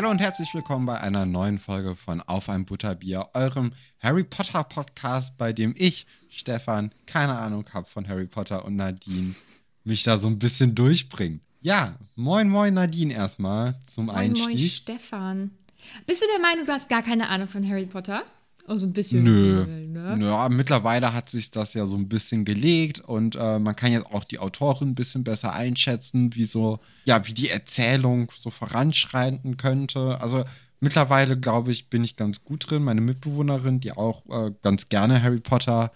Hallo und herzlich willkommen bei einer neuen Folge von Auf ein Butterbier, eurem Harry Potter Podcast, bei dem ich, Stefan, keine Ahnung habe von Harry Potter und Nadine, mich da so ein bisschen durchbringt. Ja, moin moin Nadine erstmal zum Moin, Einstieg. moin, Stefan. Bist du der Meinung, du hast gar keine Ahnung von Harry Potter? Also ein bisschen. Nö. Ne? Ja, mittlerweile hat sich das ja so ein bisschen gelegt und äh, man kann jetzt auch die Autorin ein bisschen besser einschätzen, wie so, ja, wie die Erzählung so voranschreiten könnte. Also mittlerweile, glaube ich, bin ich ganz gut drin. Meine Mitbewohnerin, die auch äh, ganz gerne Harry Potter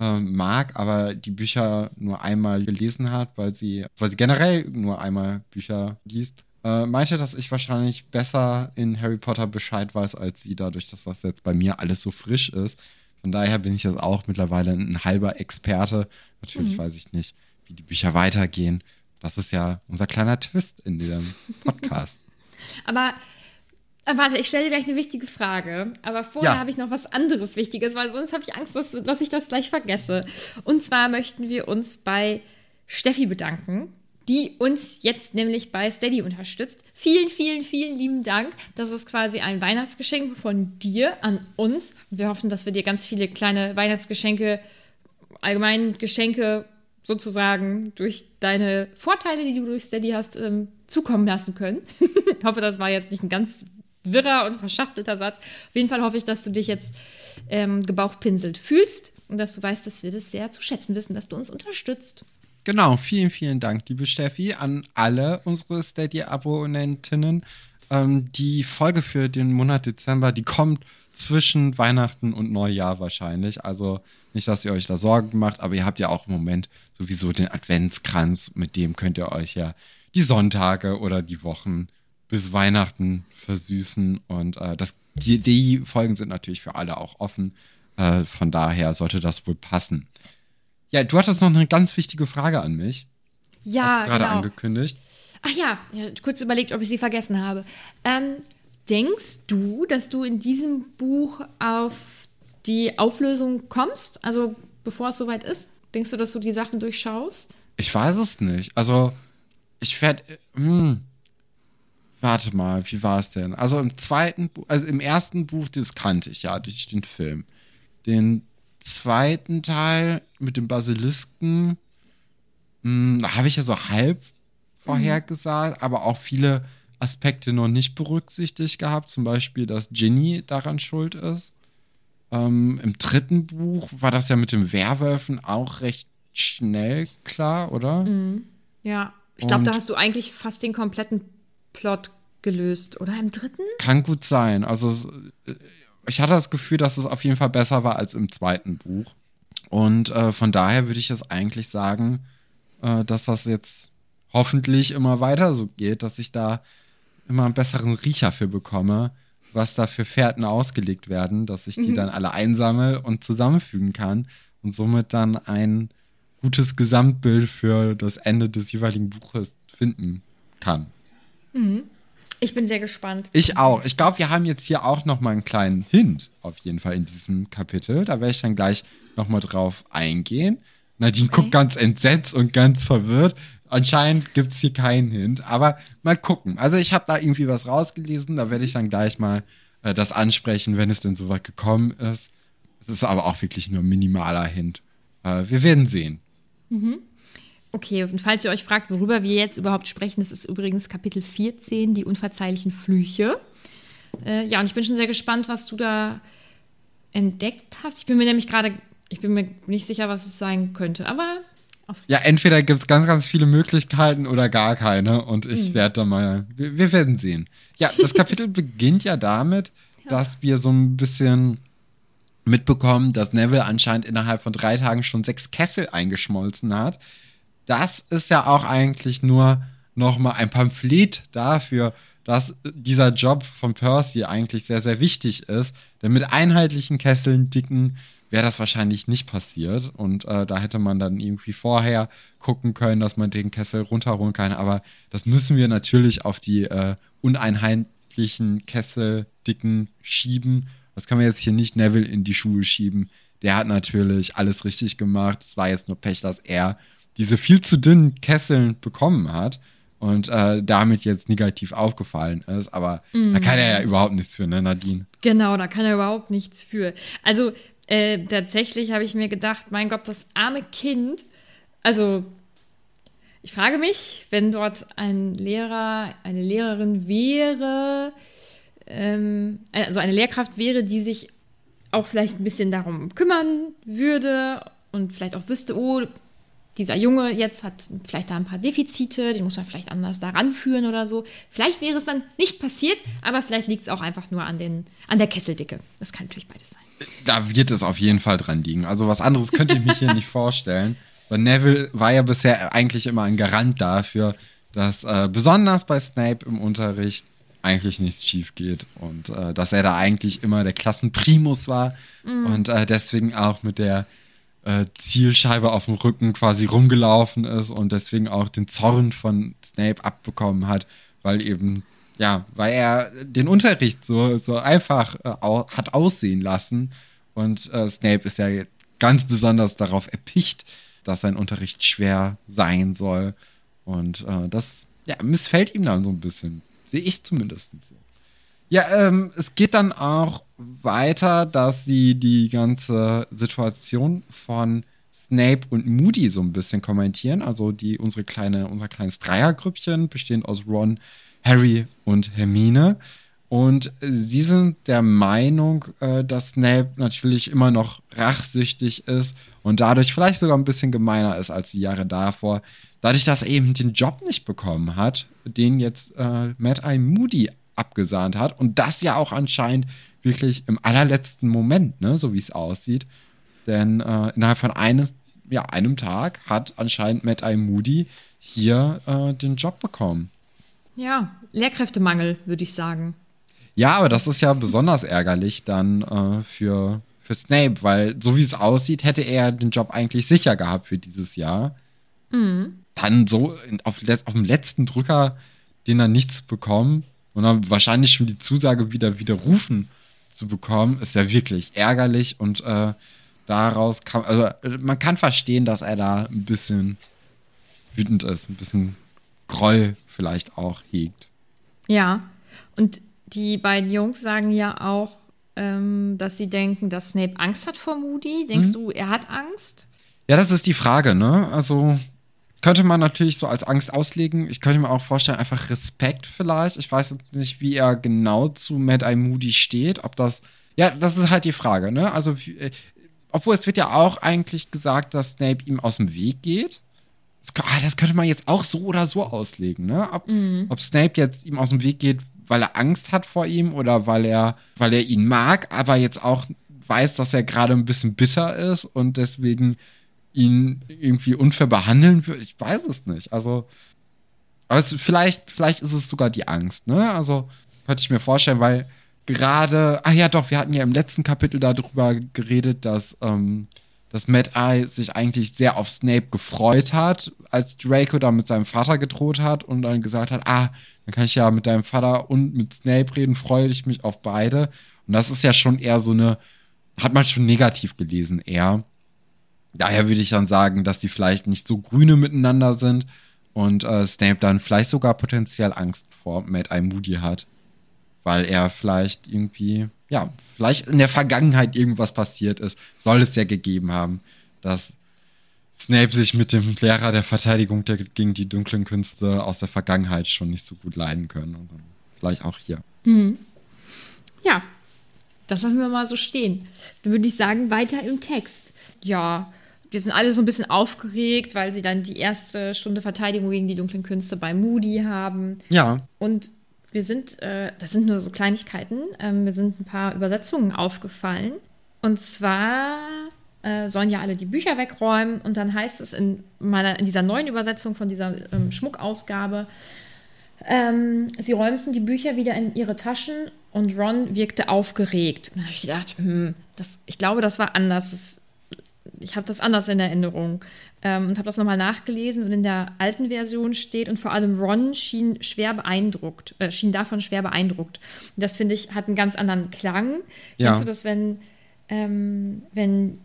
äh, mag, aber die Bücher nur einmal gelesen hat, weil sie, weil sie generell nur einmal Bücher liest, äh, meinte, dass ich wahrscheinlich besser in Harry Potter Bescheid weiß als sie, dadurch, dass das jetzt bei mir alles so frisch ist. Von daher bin ich jetzt auch mittlerweile ein halber Experte. Natürlich weiß ich nicht, wie die Bücher weitergehen. Das ist ja unser kleiner Twist in diesem Podcast. Aber äh, warte, ich stelle dir gleich eine wichtige Frage. Aber vorher Ja. habe ich noch was anderes Wichtiges, weil sonst habe ich Angst, dass, dass ich das gleich vergesse. Und zwar möchten wir uns bei Steffi bedanken, die uns jetzt nämlich bei Steady unterstützt. Vielen, vielen, vielen lieben Dank. Das ist quasi ein Weihnachtsgeschenk von dir an uns. Wir hoffen, dass wir dir ganz viele kleine Weihnachtsgeschenke, allgemein Geschenke sozusagen durch deine Vorteile, die du durch Steady hast, ähm, zukommen lassen können. ich hoffe, das war jetzt nicht ein ganz wirrer und verschachtelter Satz. Auf jeden Fall hoffe ich, dass du dich jetzt ähm, gebauchpinselt fühlst und dass du weißt, dass wir das sehr zu schätzen wissen, dass du uns unterstützt. Genau, vielen, vielen Dank, liebe Steffi, an alle unsere Steady-Abonnentinnen. Ähm, die Folge für den Monat Dezember, die kommt zwischen Weihnachten und Neujahr wahrscheinlich. Also nicht, dass ihr euch da Sorgen macht, aber ihr habt ja auch im Moment sowieso den Adventskranz, mit dem könnt ihr euch ja die Sonntage oder die Wochen bis Weihnachten versüßen. Und äh, das, die, die Folgen sind natürlich für alle auch offen. Äh, von daher sollte das wohl passen. Ja, du hattest noch eine ganz wichtige Frage an mich. Ja, Hast gerade genau. angekündigt. Ach ja, ja, kurz überlegt, ob ich sie vergessen habe. Ähm, denkst du, dass du in diesem Buch auf die Auflösung kommst? Also bevor es soweit ist? Denkst du, dass du die Sachen durchschaust? Ich weiß es nicht. Also, ich werde. Hm, warte mal, wie war es denn? Also im zweiten Buch, also im ersten Buch, das kannte ich ja durch den Film. Den zweiten Teil mit dem Basilisken, hm, da habe ich ja so halb vorhergesagt, aber auch viele Aspekte noch nicht berücksichtigt gehabt. Zum Beispiel, dass Ginny daran schuld ist. Ähm, Im dritten Buch war das ja mit den Werwölfen auch recht schnell klar, oder? Ja. Ich glaube, da hast du eigentlich fast den kompletten Plot gelöst. Oder im dritten? Kann gut sein. Also äh, ich hatte das Gefühl, dass es auf jeden Fall besser war als im zweiten Buch. Und äh, von daher würde ich jetzt eigentlich sagen, äh, dass das jetzt hoffentlich immer weiter so geht, dass ich da immer einen besseren Riecher für bekomme, was da für Fährten ausgelegt werden, dass ich die dann alle einsammle und zusammenfügen kann und somit dann ein gutes Gesamtbild für das Ende des jeweiligen Buches finden kann. Ich bin sehr gespannt. Ich auch. Ich glaube, wir haben jetzt hier auch noch mal einen kleinen Hint auf jeden Fall in diesem Kapitel. Da werde ich dann gleich noch mal drauf eingehen. Nadine guckt ganz entsetzt und ganz verwirrt. Anscheinend gibt es hier keinen Hint, aber mal gucken. Also ich habe da irgendwie was rausgelesen, da werde ich dann gleich mal äh, das ansprechen, wenn es denn soweit gekommen ist. Es ist aber auch wirklich nur ein minimaler Hint. Äh, wir werden sehen. Okay, und falls ihr euch fragt, worüber wir jetzt überhaupt sprechen, das ist übrigens Kapitel 14, die unverzeihlichen Flüche. Äh, ja, und ich bin schon sehr gespannt, was du da entdeckt hast. Ich bin mir nämlich gerade, ich bin mir nicht sicher, was es sein könnte, aber Ja, entweder gibt es ganz, ganz viele Möglichkeiten oder gar keine. Und ich werde da mal. Wir, wir werden sehen. Ja, das Kapitel beginnt ja damit, dass wir so ein bisschen mitbekommen, dass Neville anscheinend innerhalb von drei Tagen schon sechs Kessel eingeschmolzen hat. Das ist ja auch eigentlich nur noch mal ein Pamphlet dafür, dass dieser Job von Percy eigentlich sehr, sehr wichtig ist. Denn mit einheitlichen Kesseln, dicken, wäre das wahrscheinlich nicht passiert. Und äh, da hätte man dann irgendwie vorher gucken können, dass man den Kessel runterholen kann. Aber das müssen wir natürlich auf die äh, uneinheitlichen Kesseldicken schieben. Das können wir jetzt hier nicht Neville in die Schuhe schieben. Der hat natürlich alles richtig gemacht. Es war jetzt nur Pech, dass er diese viel zu dünnen Kesseln bekommen hat. und äh, damit jetzt negativ aufgefallen ist. Aber mm. da kann er ja überhaupt nichts für, ne, Nadine? Genau, da kann er überhaupt nichts für. Also äh, tatsächlich habe ich mir gedacht, mein Gott, das arme Kind. Also ich frage mich, wenn dort ein Lehrer, eine Lehrerin wäre, ähm, also eine Lehrkraft wäre, die sich auch vielleicht ein bisschen darum kümmern würde und vielleicht auch wüsste, oh, dieser Junge jetzt hat vielleicht da ein paar Defizite, den muss man vielleicht anders daran führen oder so. Vielleicht wäre es dann nicht passiert, aber vielleicht liegt es auch einfach nur an, den, an der Kesseldicke. Das kann natürlich beides sein. Da wird es auf jeden Fall dran liegen. Also was anderes könnte ich mich hier nicht vorstellen. Weil Neville war ja bisher eigentlich immer ein Garant dafür, dass äh, besonders bei Snape im Unterricht eigentlich nichts schief geht und äh, dass er da eigentlich immer der Klassenprimus war mhm. und äh, deswegen auch mit der äh, Zielscheibe auf dem Rücken quasi rumgelaufen ist und deswegen auch den Zorn von Snape abbekommen hat, weil eben, ja, weil er den Unterricht so, so einfach äh, hat aussehen lassen und äh, Snape ist ja ganz besonders darauf erpicht, dass sein Unterricht schwer sein soll und das ja, missfällt ihm dann so ein bisschen. Sehe ich zumindest so. Ja, ähm, es geht dann auch weiter, dass sie die ganze Situation von Snape und Moody so ein bisschen kommentieren. Also die unsere kleine, unser kleines Dreiergrüppchen, bestehend aus Ron, Harry und Hermine. Und sie sind der Meinung, äh, dass Snape natürlich immer noch rachsüchtig ist und dadurch vielleicht sogar ein bisschen gemeiner ist als die Jahre davor dadurch, dass er eben den Job nicht bekommen hat, den jetzt äh, Matt Eye Moody abgesahnt hat und das ja auch anscheinend wirklich im allerletzten Moment, ne, so wie es aussieht. Denn äh, innerhalb von eines, ja, einem Tag hat anscheinend Matt Eye Moody hier äh, den Job bekommen. Ja, Lehrkräftemangel, würde ich sagen. Ja, aber das ist ja besonders ärgerlich dann äh, für, für Snape, weil so wie es aussieht, hätte er den Job eigentlich sicher gehabt für dieses Jahr. Mhm dann so auf, auf dem letzten Drücker den dann nichts bekommen und dann wahrscheinlich schon die Zusage wieder widerrufen zu bekommen, ist ja wirklich ärgerlich und äh, daraus kann, also man kann verstehen, dass er da ein bisschen wütend ist, ein bisschen Groll vielleicht auch hegt. Ja, und die beiden Jungs sagen ja auch, ähm, dass sie denken, dass Snape Angst hat vor Moody. Denkst mhm. du, er hat Angst? Ja, das ist die Frage, ne? Also könnte man natürlich so als Angst auslegen. Ich könnte mir auch vorstellen, einfach Respekt vielleicht. Ich weiß nicht, wie er genau zu Mad Eye Moody steht. Ob das. Ja, das ist halt die Frage, ne? Also, äh, obwohl es wird ja auch eigentlich gesagt, dass Snape ihm aus dem Weg geht. Das, ah, das könnte man jetzt auch so oder so auslegen, ne? Ob, mhm. ob Snape jetzt ihm aus dem Weg geht, weil er Angst hat vor ihm oder weil er, weil er ihn mag, aber jetzt auch weiß, dass er gerade ein bisschen bitter ist und deswegen ihn irgendwie unfair behandeln würde. Ich weiß es nicht. Also, aber vielleicht, vielleicht ist es sogar die Angst, ne? Also, könnte ich mir vorstellen, weil gerade, ah ja, doch, wir hatten ja im letzten Kapitel darüber geredet, dass, ähm, dass Mad Eye sich eigentlich sehr auf Snape gefreut hat, als Draco da mit seinem Vater gedroht hat und dann gesagt hat, ah, dann kann ich ja mit deinem Vater und mit Snape reden, freue ich mich auf beide. Und das ist ja schon eher so eine, hat man schon negativ gelesen, eher. Daher würde ich dann sagen, dass die vielleicht nicht so grüne miteinander sind und äh, Snape dann vielleicht sogar potenziell Angst vor Mad Eye Moody hat. Weil er vielleicht irgendwie, ja, vielleicht in der Vergangenheit irgendwas passiert ist. Soll es ja gegeben haben, dass Snape sich mit dem Lehrer der Verteidigung der, gegen die dunklen Künste aus der Vergangenheit schon nicht so gut leiden können. Und vielleicht auch hier. Mhm. Ja, das lassen wir mal so stehen. Dann würde ich sagen, weiter im Text. Ja, die sind alle so ein bisschen aufgeregt, weil sie dann die erste Stunde Verteidigung gegen die dunklen Künste bei Moody haben. Ja. Und wir sind, äh, das sind nur so Kleinigkeiten, ähm, mir sind ein paar Übersetzungen aufgefallen. Und zwar äh, sollen ja alle die Bücher wegräumen und dann heißt es in meiner, in dieser neuen Übersetzung von dieser ähm, Schmuckausgabe, ähm, sie räumten die Bücher wieder in ihre Taschen und Ron wirkte aufgeregt. Und ich gedacht, hm, das, ich glaube, das war anders. Das ich habe das anders in Erinnerung ähm, und habe das nochmal nachgelesen und in der alten Version steht und vor allem Ron schien schwer beeindruckt, äh, schien davon schwer beeindruckt. Und das finde ich hat einen ganz anderen Klang. Ja. Kennst du das, wenn ähm, wenn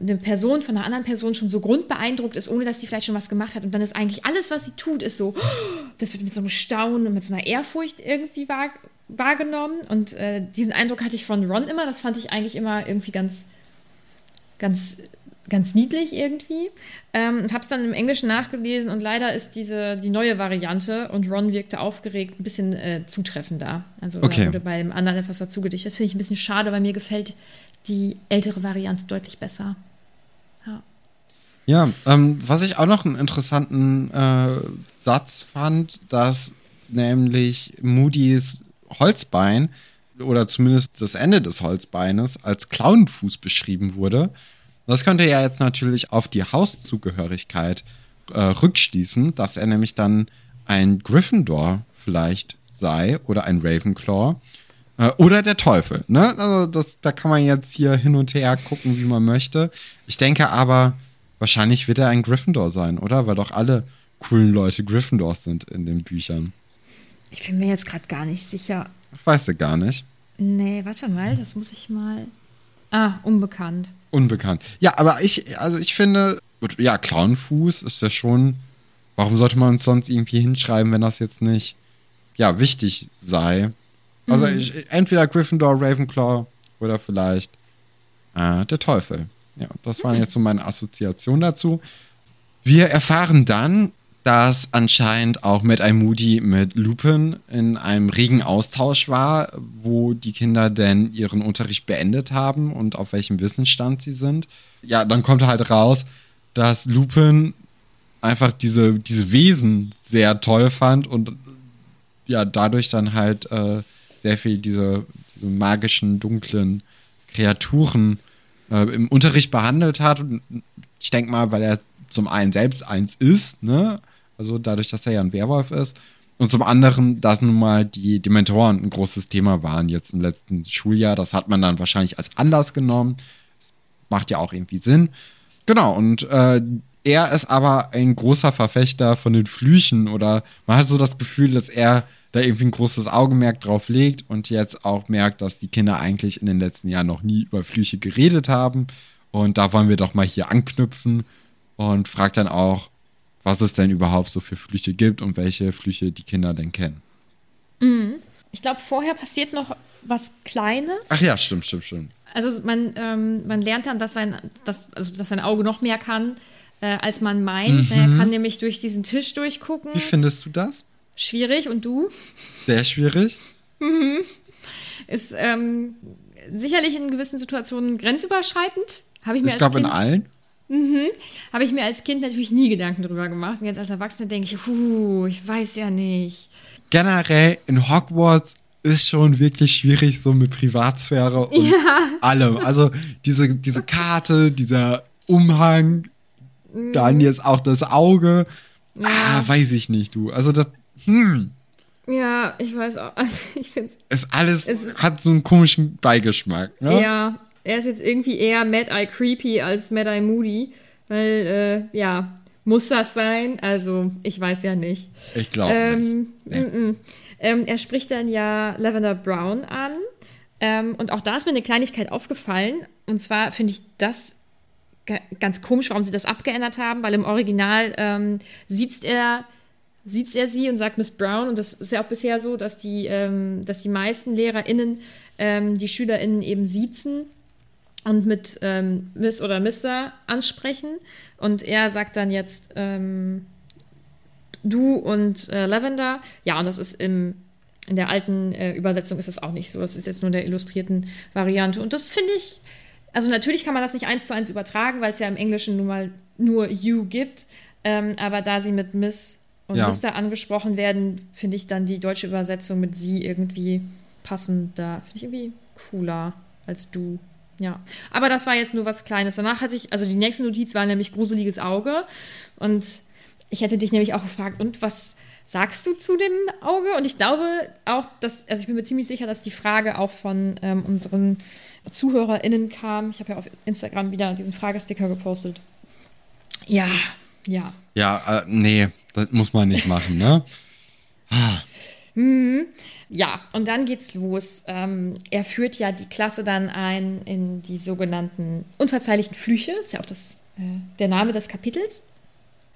eine Person von einer anderen Person schon so grundbeeindruckt ist, ohne dass die vielleicht schon was gemacht hat. Und dann ist eigentlich alles, was sie tut, ist so, das wird mit so einem Staunen und mit so einer Ehrfurcht irgendwie wahr, wahrgenommen. Und äh, diesen Eindruck hatte ich von Ron immer. Das fand ich eigentlich immer irgendwie ganz, ganz ganz niedlich irgendwie. Ähm, und habe es dann im Englischen nachgelesen und leider ist diese die neue Variante und Ron wirkte aufgeregt ein bisschen äh, zutreffender. Also okay. wurde beim anderen etwas dazu gedichtet. Das finde ich ein bisschen schade, weil mir gefällt die ältere Variante deutlich besser. Ja. Ja, ähm, was ich auch noch einen interessanten äh, Satz fand, dass nämlich Moody's Holzbein oder zumindest das Ende des Holzbeines als Clownfuß beschrieben wurde. Das könnte ja jetzt natürlich auf die Hauszugehörigkeit äh, rückschließen, dass er nämlich dann ein Gryffindor vielleicht sei oder ein Ravenclaw äh, oder der Teufel. Ne? Also das, da kann man jetzt hier hin und her gucken, wie man möchte. Ich denke aber, wahrscheinlich wird er ein Gryffindor sein, oder? Weil doch alle coolen Leute Gryffindors sind in den Büchern. Ich bin mir jetzt gerade gar nicht sicher. Weißt du gar nicht? Nee, warte mal, das muss ich mal. Ah, unbekannt. Unbekannt. Ja, aber ich, also ich finde, ja, Clownfuß ist ja schon. Warum sollte man uns sonst irgendwie hinschreiben, wenn das jetzt nicht, ja, wichtig sei? Also mhm. ich, entweder Gryffindor, Ravenclaw oder vielleicht äh, der Teufel. Ja, das waren mhm. jetzt so meine Assoziationen dazu. Wir erfahren dann, dass anscheinend auch Mad Eye Moody mit Lupin in einem regen Austausch war, wo die Kinder denn ihren Unterricht beendet haben und auf welchem Wissensstand sie sind. Ja, dann kommt halt raus, dass Lupin einfach diese, diese Wesen sehr toll fand und ja, dadurch dann halt äh, sehr viel diese, diese magischen, dunklen Kreaturen äh, im Unterricht behandelt hat. Und ich denke mal, weil er zum einen selbst eins ist, ne? Also dadurch, dass er ja ein Werwolf ist. Und zum anderen, dass nun mal die Dementoren ein großes Thema waren jetzt im letzten Schuljahr. Das hat man dann wahrscheinlich als Anlass genommen. Das macht ja auch irgendwie Sinn. Genau, und äh, er ist aber ein großer Verfechter von den Flüchen oder man hat so das Gefühl, dass er da irgendwie ein großes Augenmerk drauf legt und jetzt auch merkt, dass die Kinder eigentlich in den letzten Jahren noch nie über Flüche geredet haben. Und da wollen wir doch mal hier anknüpfen und fragt dann auch, was es denn überhaupt so für Flüche gibt und welche Flüche die Kinder denn kennen. Mhm. Ich glaube, vorher passiert noch was Kleines. Ach ja, stimmt, stimmt, stimmt. Also man, ähm, man lernt dann, dass sein, dass, also, dass sein Auge noch mehr kann, äh, als man meint. Mhm. Er kann nämlich durch diesen Tisch durchgucken. Wie findest du das? Schwierig. Und du? Sehr schwierig. Mhm. Ist ähm, sicherlich in gewissen Situationen grenzüberschreitend. Habe ich mir Ich glaube in allen. Mhm. Habe ich mir als Kind natürlich nie Gedanken drüber gemacht. Und jetzt als Erwachsene denke ich, puh, ich weiß ja nicht. Generell in Hogwarts ist schon wirklich schwierig, so mit Privatsphäre und ja. allem. Also diese, diese Karte, dieser Umhang, mhm. dann jetzt auch das Auge. Ja. Ah, weiß ich nicht, du. Also das, hm. Ja, ich weiß auch. Also ich finde es. alles es hat so einen komischen Beigeschmack, ne? Ja, er ist jetzt irgendwie eher Mad Eye Creepy als Mad Eye Moody. Weil, äh, ja, muss das sein? Also, ich weiß ja nicht. Ich glaube ähm, nicht. Nee. M -m. Ähm, er spricht dann ja Lavender Brown an. Ähm, und auch da ist mir eine Kleinigkeit aufgefallen. Und zwar finde ich das ganz komisch, warum sie das abgeändert haben, weil im Original ähm, sieht er sieht er sie und sagt Miss Brown. Und das ist ja auch bisher so, dass die, ähm, dass die meisten LehrerInnen ähm, die SchülerInnen eben siezen und mit ähm, Miss oder Mister ansprechen. Und er sagt dann jetzt ähm, du und äh, Lavender. Ja, und das ist im, in der alten äh, Übersetzung ist das auch nicht so. Das ist jetzt nur in der illustrierten Variante. Und das finde ich, also natürlich kann man das nicht eins zu eins übertragen, weil es ja im Englischen nun mal nur you gibt. Ähm, aber da sie mit Miss und ja. Mister angesprochen werden, finde ich dann die deutsche Übersetzung mit sie irgendwie passender. Finde ich irgendwie cooler als du. Ja, aber das war jetzt nur was Kleines. Danach hatte ich, also die nächste Notiz war nämlich gruseliges Auge. Und ich hätte dich nämlich auch gefragt, und was sagst du zu dem Auge? Und ich glaube auch, dass, also ich bin mir ziemlich sicher, dass die Frage auch von ähm, unseren ZuhörerInnen kam. Ich habe ja auf Instagram wieder diesen Fragesticker gepostet. Ja, ja. Ja, äh, nee, das muss man nicht machen, ne? Mhm. Ja, und dann geht's los. Ähm, er führt ja die Klasse dann ein in die sogenannten unverzeihlichen Flüche. Ist ja auch das, äh, der Name des Kapitels.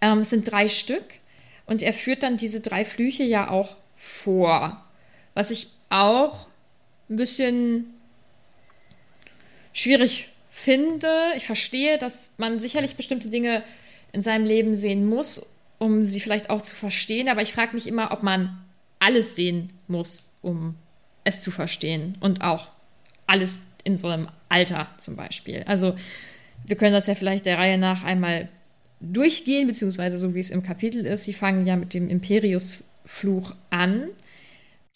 Ähm, es sind drei Stück. Und er führt dann diese drei Flüche ja auch vor. Was ich auch ein bisschen schwierig finde. Ich verstehe, dass man sicherlich bestimmte Dinge in seinem Leben sehen muss, um sie vielleicht auch zu verstehen. Aber ich frage mich immer, ob man alles sehen muss, um es zu verstehen. Und auch alles in so einem Alter zum Beispiel. Also wir können das ja vielleicht der Reihe nach einmal durchgehen, beziehungsweise so wie es im Kapitel ist. Sie fangen ja mit dem Imperius-Fluch an.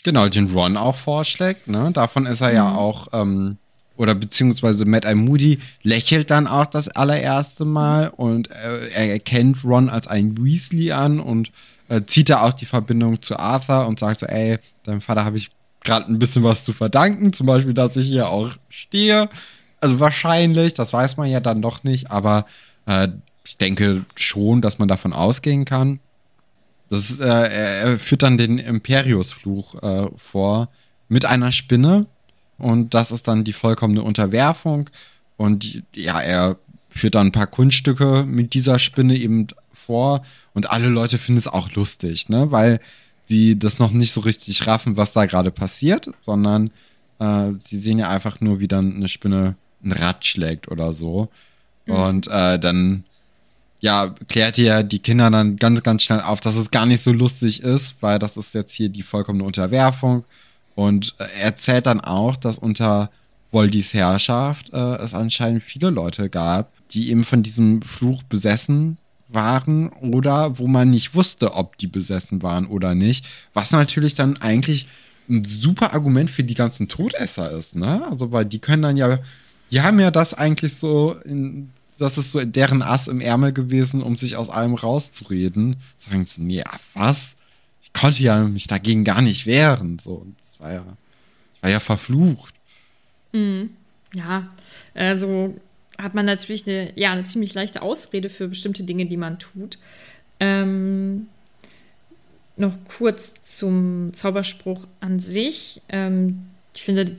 Genau, den Ron auch vorschlägt. Ne? Davon ist er mhm. ja auch, ähm, oder beziehungsweise Matt I. Moody lächelt dann auch das allererste Mal und äh, er erkennt Ron als einen Weasley an und äh, zieht da auch die Verbindung zu Arthur und sagt so, ey, deinem Vater habe ich gerade ein bisschen was zu verdanken, zum Beispiel, dass ich hier auch stehe. Also wahrscheinlich, das weiß man ja dann doch nicht, aber äh, ich denke schon, dass man davon ausgehen kann. Das, äh, er führt dann den Imperius-Fluch äh, vor mit einer Spinne und das ist dann die vollkommene Unterwerfung und ja, er führt dann ein paar Kunststücke mit dieser Spinne eben vor und alle Leute finden es auch lustig, ne? Weil sie das noch nicht so richtig raffen, was da gerade passiert, sondern äh, sie sehen ja einfach nur, wie dann eine Spinne ein Rad schlägt oder so. Mhm. Und äh, dann ja, klärt ihr die Kinder dann ganz, ganz schnell auf, dass es gar nicht so lustig ist, weil das ist jetzt hier die vollkommene Unterwerfung. Und äh, er erzählt dann auch, dass unter Voldis Herrschaft äh, es anscheinend viele Leute gab, die eben von diesem Fluch besessen waren oder wo man nicht wusste, ob die besessen waren oder nicht. Was natürlich dann eigentlich ein super Argument für die ganzen Todesser ist, ne? Also, weil die können dann ja, die haben ja das eigentlich so, in, das ist so deren Ass im Ärmel gewesen, um sich aus allem rauszureden. Sagen sie, nee, was? Ich konnte ja mich dagegen gar nicht wehren. So, das war ja, ich war ja verflucht. Mhm. Ja, also hat man natürlich eine, ja, eine ziemlich leichte Ausrede für bestimmte Dinge, die man tut. Ähm, noch kurz zum Zauberspruch an sich. Ähm, ich finde,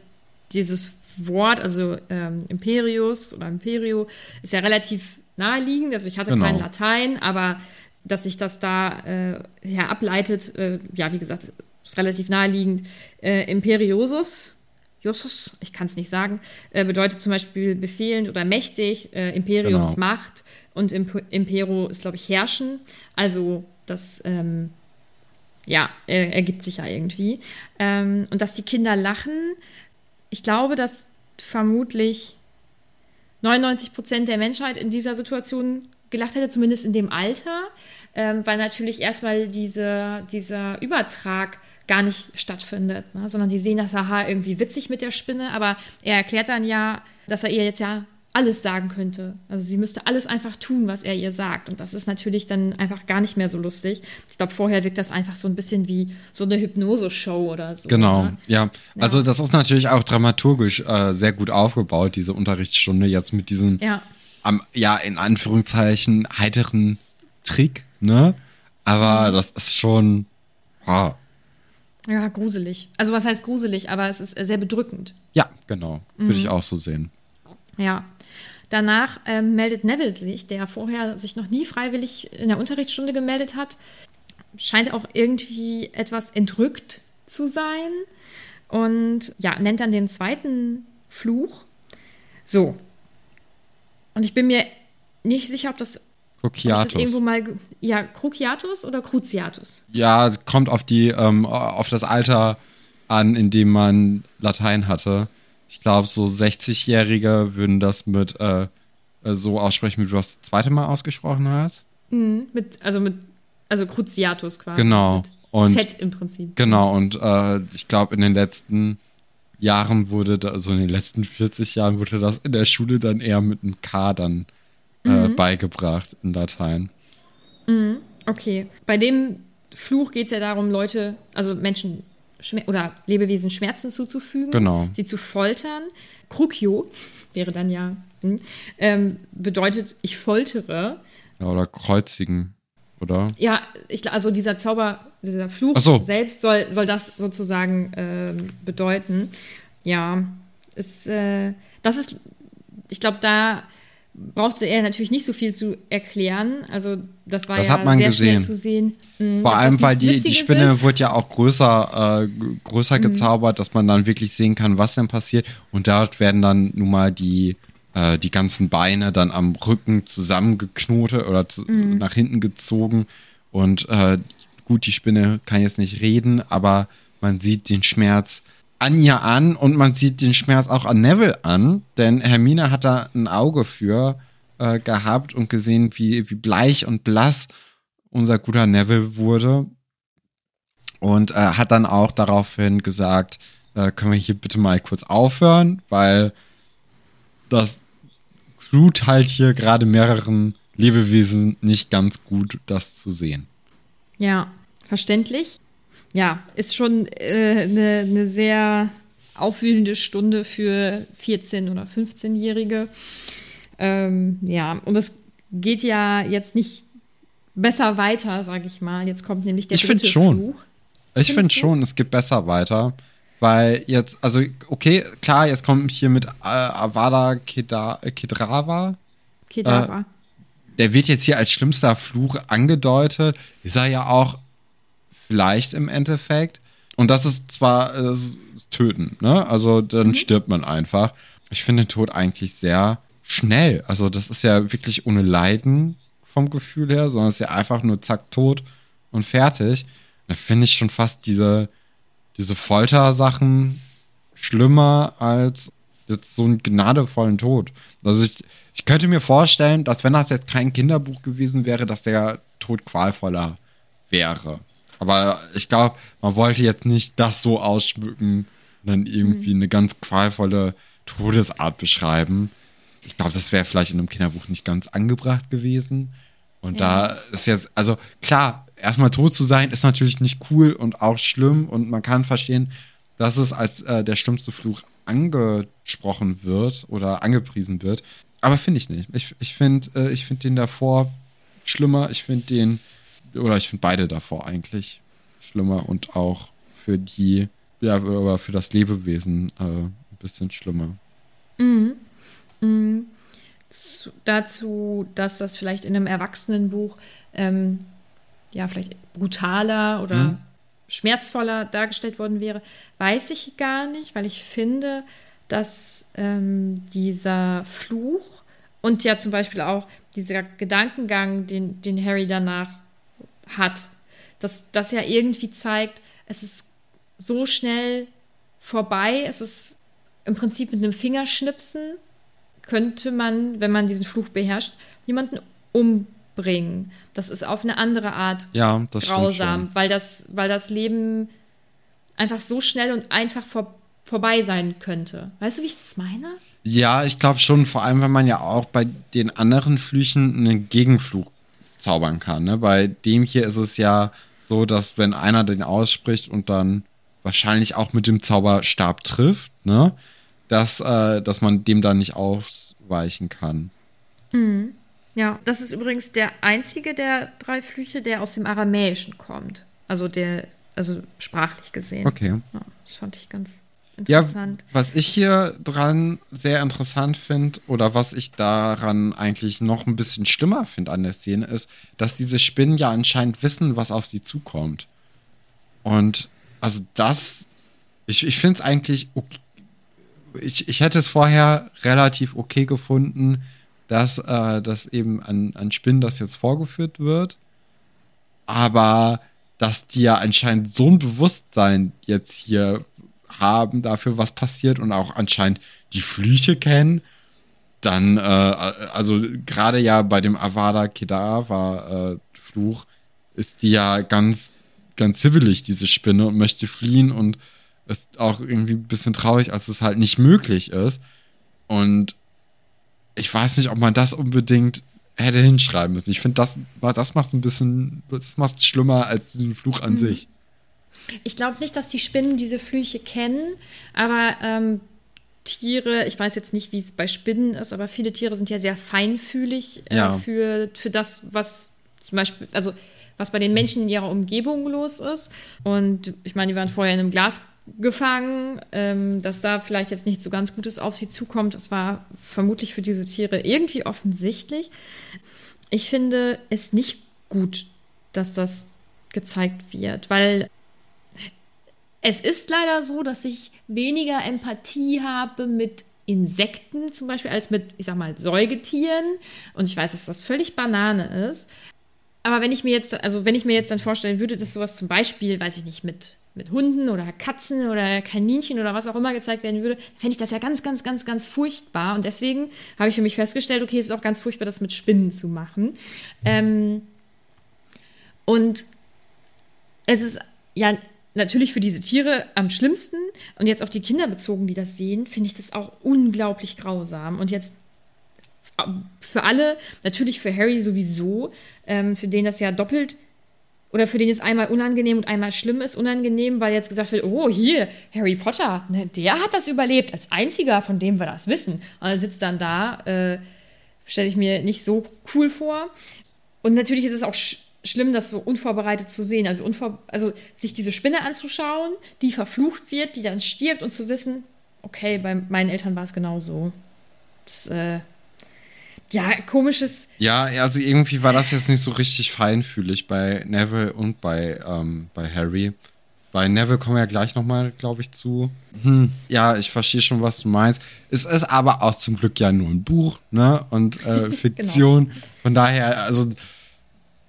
dieses Wort, also ähm, Imperius oder Imperio, ist ja relativ naheliegend. Also ich hatte genau. kein Latein, aber dass sich das da äh, ja, ableitet, äh, ja, wie gesagt, ist relativ naheliegend. Äh, Imperiosus Josos, ich kann es nicht sagen, äh, bedeutet zum Beispiel befehlend oder mächtig, äh, Imperiums genau. Macht und Imp Impero ist, glaube ich, herrschen. Also das, ähm, ja, äh, ergibt sich ja irgendwie. Ähm, und dass die Kinder lachen, ich glaube, dass vermutlich 99 Prozent der Menschheit in dieser Situation gelacht hätte, zumindest in dem Alter, ähm, weil natürlich erstmal diese, dieser Übertrag gar nicht stattfindet, ne? sondern die sehen das Aha irgendwie witzig mit der Spinne, aber er erklärt dann ja, dass er ihr jetzt ja alles sagen könnte. Also sie müsste alles einfach tun, was er ihr sagt. Und das ist natürlich dann einfach gar nicht mehr so lustig. Ich glaube, vorher wirkt das einfach so ein bisschen wie so eine Hypnose-Show oder so. Genau, ne? ja. ja. Also das ist natürlich auch dramaturgisch äh, sehr gut aufgebaut, diese Unterrichtsstunde jetzt mit diesem, ja, am, ja in Anführungszeichen, heiteren Trick, ne? Aber mhm. das ist schon, ah, ja, gruselig. Also was heißt gruselig, aber es ist sehr bedrückend. Ja, genau. Würde mhm. ich auch so sehen. Ja. Danach ähm, meldet Neville sich, der vorher sich noch nie freiwillig in der Unterrichtsstunde gemeldet hat. Scheint auch irgendwie etwas entrückt zu sein. Und ja, nennt dann den zweiten Fluch. So. Und ich bin mir nicht sicher, ob das Cruciatus. irgendwo mal, ja, Cruciatus oder Cruciatus? Ja, kommt auf die, ähm, auf das Alter an, in dem man Latein hatte. Ich glaube, so 60-Jährige würden das mit äh, so aussprechen, wie du das zweite Mal ausgesprochen hast. Mhm, mit, also mit, also Cruciatus quasi. Genau. Und, Z im Prinzip. Genau, und äh, ich glaube, in den letzten Jahren wurde, da, also in den letzten 40 Jahren wurde das in der Schule dann eher mit einem K dann äh, mhm. beigebracht in Latein. Mhm. Okay. Bei dem Fluch geht es ja darum, Leute, also Menschen oder Lebewesen Schmerzen zuzufügen, genau. sie zu foltern. Crucio wäre dann ja, hm, ähm, bedeutet, ich foltere. Ja, oder kreuzigen, oder? Ja, ich, also dieser Zauber dieser Fluch so. selbst soll, soll das sozusagen äh, bedeuten. Ja, ist, äh, das ist, ich glaube, da brauchte er natürlich nicht so viel zu erklären. Also das war Das ja hat man sehr gesehen. schnell zu sehen. mh, Vor allem, weil die, die Spinne ist. wird ja auch größer, äh, größer Mhm. gezaubert, dass man dann wirklich sehen kann, was denn passiert. Und dort werden dann nun mal die, äh, die ganzen Beine dann am Rücken zusammengeknotet oder zu, Mhm. nach hinten gezogen. Und äh, gut, die Spinne kann jetzt nicht reden, aber man sieht den Schmerz an ihr an und man sieht den Schmerz auch an Neville an, denn Hermine hat da ein Auge für äh, gehabt und gesehen, wie, wie bleich und blass unser guter Neville wurde. Und äh, hat dann auch daraufhin gesagt, äh, können wir hier bitte mal kurz aufhören, weil das tut halt hier gerade mehreren Lebewesen nicht ganz gut, das zu sehen. Ja, verständlich. Ja, ist schon eine äh, ne- ne sehr aufwühlende Stunde für 14- oder 15-Jährige. Ähm, ja, und es geht ja jetzt nicht besser weiter, sage ich mal. Jetzt kommt nämlich der Ich dritte schon. Fluch. Ich finde schon, es geht besser weiter. Weil jetzt, also, okay, klar, jetzt kommt hier mit äh, Avada Keda- Kedrava. Kedavra. Der wird jetzt hier als schlimmster Fluch angedeutet. Ist er ja auch vielleicht im Endeffekt. Und das ist zwar äh, das ist Töten, ne? Also dann stirbt man einfach. Ich finde den Tod eigentlich sehr schnell. Also das ist ja wirklich ohne Leiden vom Gefühl her, sondern es ist ja einfach nur zack, tot und fertig. Da finde ich schon fast diese, diese Foltersachen schlimmer als jetzt so einen gnadevollen Tod. Also ich, ich könnte mir vorstellen, dass wenn das jetzt kein Kinderbuch gewesen wäre, dass der Tod qualvoller wäre. Aber ich glaube, man wollte jetzt nicht das so ausschmücken und dann irgendwie eine ganz qualvolle Todesart beschreiben. Ich glaube, das wäre vielleicht in einem Kinderbuch nicht ganz angebracht gewesen. Und Ja. da ist jetzt, also klar, erstmal tot zu sein, ist natürlich nicht cool und auch schlimm. Und man kann verstehen, dass es als äh, der schlimmste Fluch angesprochen wird oder angepriesen wird. Aber finde ich nicht. Ich, ich finde äh, ich find den davor schlimmer. Ich finde den, oder ich finde beide davor eigentlich schlimmer und auch für die, ja, aber für das Lebewesen äh, ein bisschen schlimmer. zu, dazu, dass das vielleicht in einem Erwachsenenbuch ähm, ja vielleicht brutaler oder Mhm. schmerzvoller dargestellt worden wäre, weiß ich gar nicht, weil ich finde, dass ähm, dieser Fluch und ja zum Beispiel auch dieser Gedankengang, den, den Harry danach hat, dass das ja irgendwie zeigt, es ist so schnell vorbei, es ist im Prinzip mit einem Fingerschnipsen könnte man, wenn man diesen Fluch beherrscht, jemanden umbringen. Das ist auf eine andere Art Ja, grausam, weil das, weil das Leben einfach so schnell und einfach vor, vorbei sein könnte. Weißt du, wie ich das meine? Ja, ich glaube schon, vor allem, wenn man ja auch bei den anderen Flüchen einen Gegenfluch zaubern kann. Ne? Bei dem hier ist es ja so, dass wenn einer den ausspricht und dann wahrscheinlich auch mit dem Zauberstab trifft, ne? dass, äh, dass man dem dann nicht ausweichen kann. Ja, das ist übrigens der einzige der drei Flüche, der aus dem Aramäischen kommt. Also der, also sprachlich gesehen. Okay. Ja, das fand ich ganz Ja, interessant. was ich hier dran sehr interessant finde oder was ich daran eigentlich noch ein bisschen schlimmer finde an der Szene ist, dass diese Spinnen ja anscheinend wissen, was auf sie zukommt. Und also das, ich, ich finde es eigentlich, okay, ich, ich hätte es vorher relativ okay gefunden, dass, äh, dass eben an, an Spinnen das jetzt vorgeführt wird. Aber dass die ja anscheinend so ein Bewusstsein jetzt hier haben dafür, was passiert und auch anscheinend die Flüche kennen, dann, äh, also gerade ja bei dem Avada Kedavra äh, Fluch ist die ja ganz, ganz hibbelig, diese Spinne, und möchte fliehen und ist auch irgendwie ein bisschen traurig, als es halt nicht möglich ist. Und ich weiß nicht, ob man das unbedingt hätte hinschreiben müssen. Ich finde, das, das macht ein bisschen, das macht es schlimmer als diesen Fluch an sich. Ich glaube nicht, dass die Spinnen diese Flüche kennen, aber ähm, Tiere, ich weiß jetzt nicht, wie es bei Spinnen ist, aber viele Tiere sind ja sehr feinfühlig äh, Ja. für, für das, was zum Beispiel, also was bei den Menschen in ihrer Umgebung los ist. Und ich meine, die waren vorher in einem Glas gefangen, ähm, dass da vielleicht jetzt nicht so ganz Gutes auf sie zukommt. Das war vermutlich für diese Tiere irgendwie offensichtlich. Ich finde es nicht gut, dass das gezeigt wird, weil es ist leider so, dass ich weniger Empathie habe mit Insekten zum Beispiel als mit, ich sag mal, Säugetieren. Und ich weiß, dass das völlig Banane ist. Aber wenn ich mir jetzt, also wenn ich mir jetzt dann vorstellen würde, dass sowas zum Beispiel, weiß ich nicht, mit, mit Hunden oder Katzen oder Kaninchen oder was auch immer gezeigt werden würde, fände ich das ja ganz, ganz, ganz, ganz furchtbar. Und deswegen habe ich für mich festgestellt, okay, es ist auch ganz furchtbar, das mit Spinnen zu machen. Ähm, und es ist ja natürlich für diese Tiere am schlimmsten. Und jetzt auf die Kinder bezogen, die das sehen, finde ich das auch unglaublich grausam. Und jetzt äh, für alle, natürlich für Harry sowieso, ähm, für den das ja doppelt oder für den es einmal unangenehm und einmal schlimm ist. Unangenehm, weil jetzt gesagt wird, oh, hier, Harry Potter, ne, der hat das überlebt, als einziger, von dem wir das wissen. Und er sitzt dann da, äh, stelle ich mir nicht so cool vor. Und natürlich ist es auch schlimm, das so unvorbereitet zu sehen. Also, unvor also sich diese Spinne anzuschauen, die verflucht wird, die dann stirbt und zu wissen, okay, bei meinen Eltern war es genauso. Das, äh, ja, komisches. Ja, also irgendwie war das jetzt nicht so richtig feinfühlig bei Neville und bei, ähm, bei Harry. Bei Neville kommen wir ja gleich nochmal, glaube ich, zu. Hm, ja, ich verstehe schon, was du meinst. Es ist aber auch zum Glück ja nur ein Buch, ne? Und äh, genau. Fiktion. genau. Von daher, also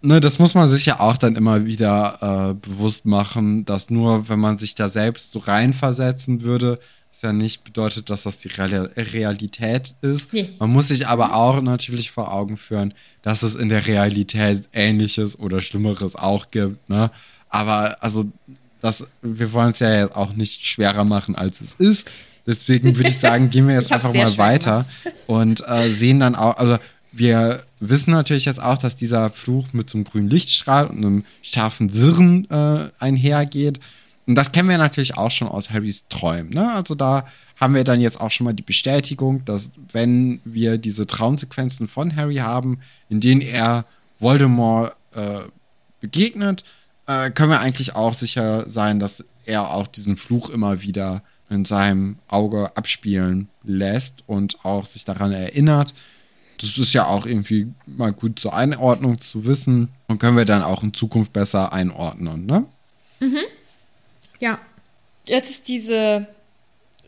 ne, das muss man sich ja auch dann immer wieder äh, bewusst machen, dass nur wenn man sich da selbst so reinversetzen würde, es ja nicht bedeutet, dass das die Realität ist. Nee. Man muss sich aber auch natürlich vor Augen führen, dass es in der Realität Ähnliches oder Schlimmeres auch gibt. Ne? Aber also, das, wir wollen es ja jetzt auch nicht schwerer machen, als es ist. Deswegen würde ich sagen, gehen wir jetzt einfach mal weiter und äh, sehen dann auch, also wir wissen natürlich jetzt auch, dass dieser Fluch mit so einem grünen Lichtstrahl und einem scharfen Sirren äh, einhergeht. Und das kennen wir natürlich auch schon aus Harrys Träumen. Ne? Also da haben wir dann jetzt auch schon mal die Bestätigung, dass wenn wir diese Traumsequenzen von Harry haben, in denen er Voldemort äh, begegnet, äh, können wir eigentlich auch sicher sein, dass er auch diesen Fluch immer wieder in seinem Auge abspielen lässt und auch sich daran erinnert das ist ja auch irgendwie mal gut zur Einordnung zu wissen und können wir dann auch in Zukunft besser einordnen, ne? Mhm. Ja. Jetzt ist diese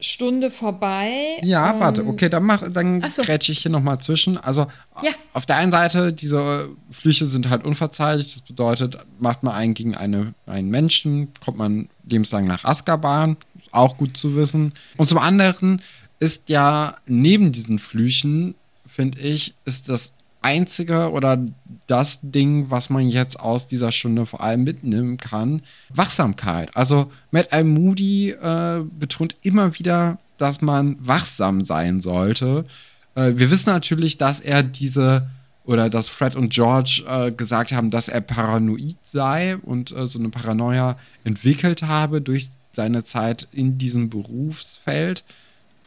Stunde vorbei. Ja, warte, okay, dann mach, dann so. grätsche ich hier nochmal zwischen. Also ja. auf der einen Seite, diese Flüche sind halt unverzeihlich. Das bedeutet, macht man einen gegen eine, einen Menschen, kommt man lebenslang nach Azkaban. Ist auch gut zu wissen. Und zum anderen ist ja neben diesen Flüchen finde ich, ist das einzige oder das Ding, was man jetzt aus dieser Stunde vor allem mitnehmen kann, Wachsamkeit. Also Matt I. Moody äh, betont immer wieder, dass man wachsam sein sollte. Äh, wir wissen natürlich, dass er diese oder dass Fred und George äh, gesagt haben, dass er paranoid sei und äh, so eine Paranoia entwickelt habe durch seine Zeit in diesem Berufsfeld.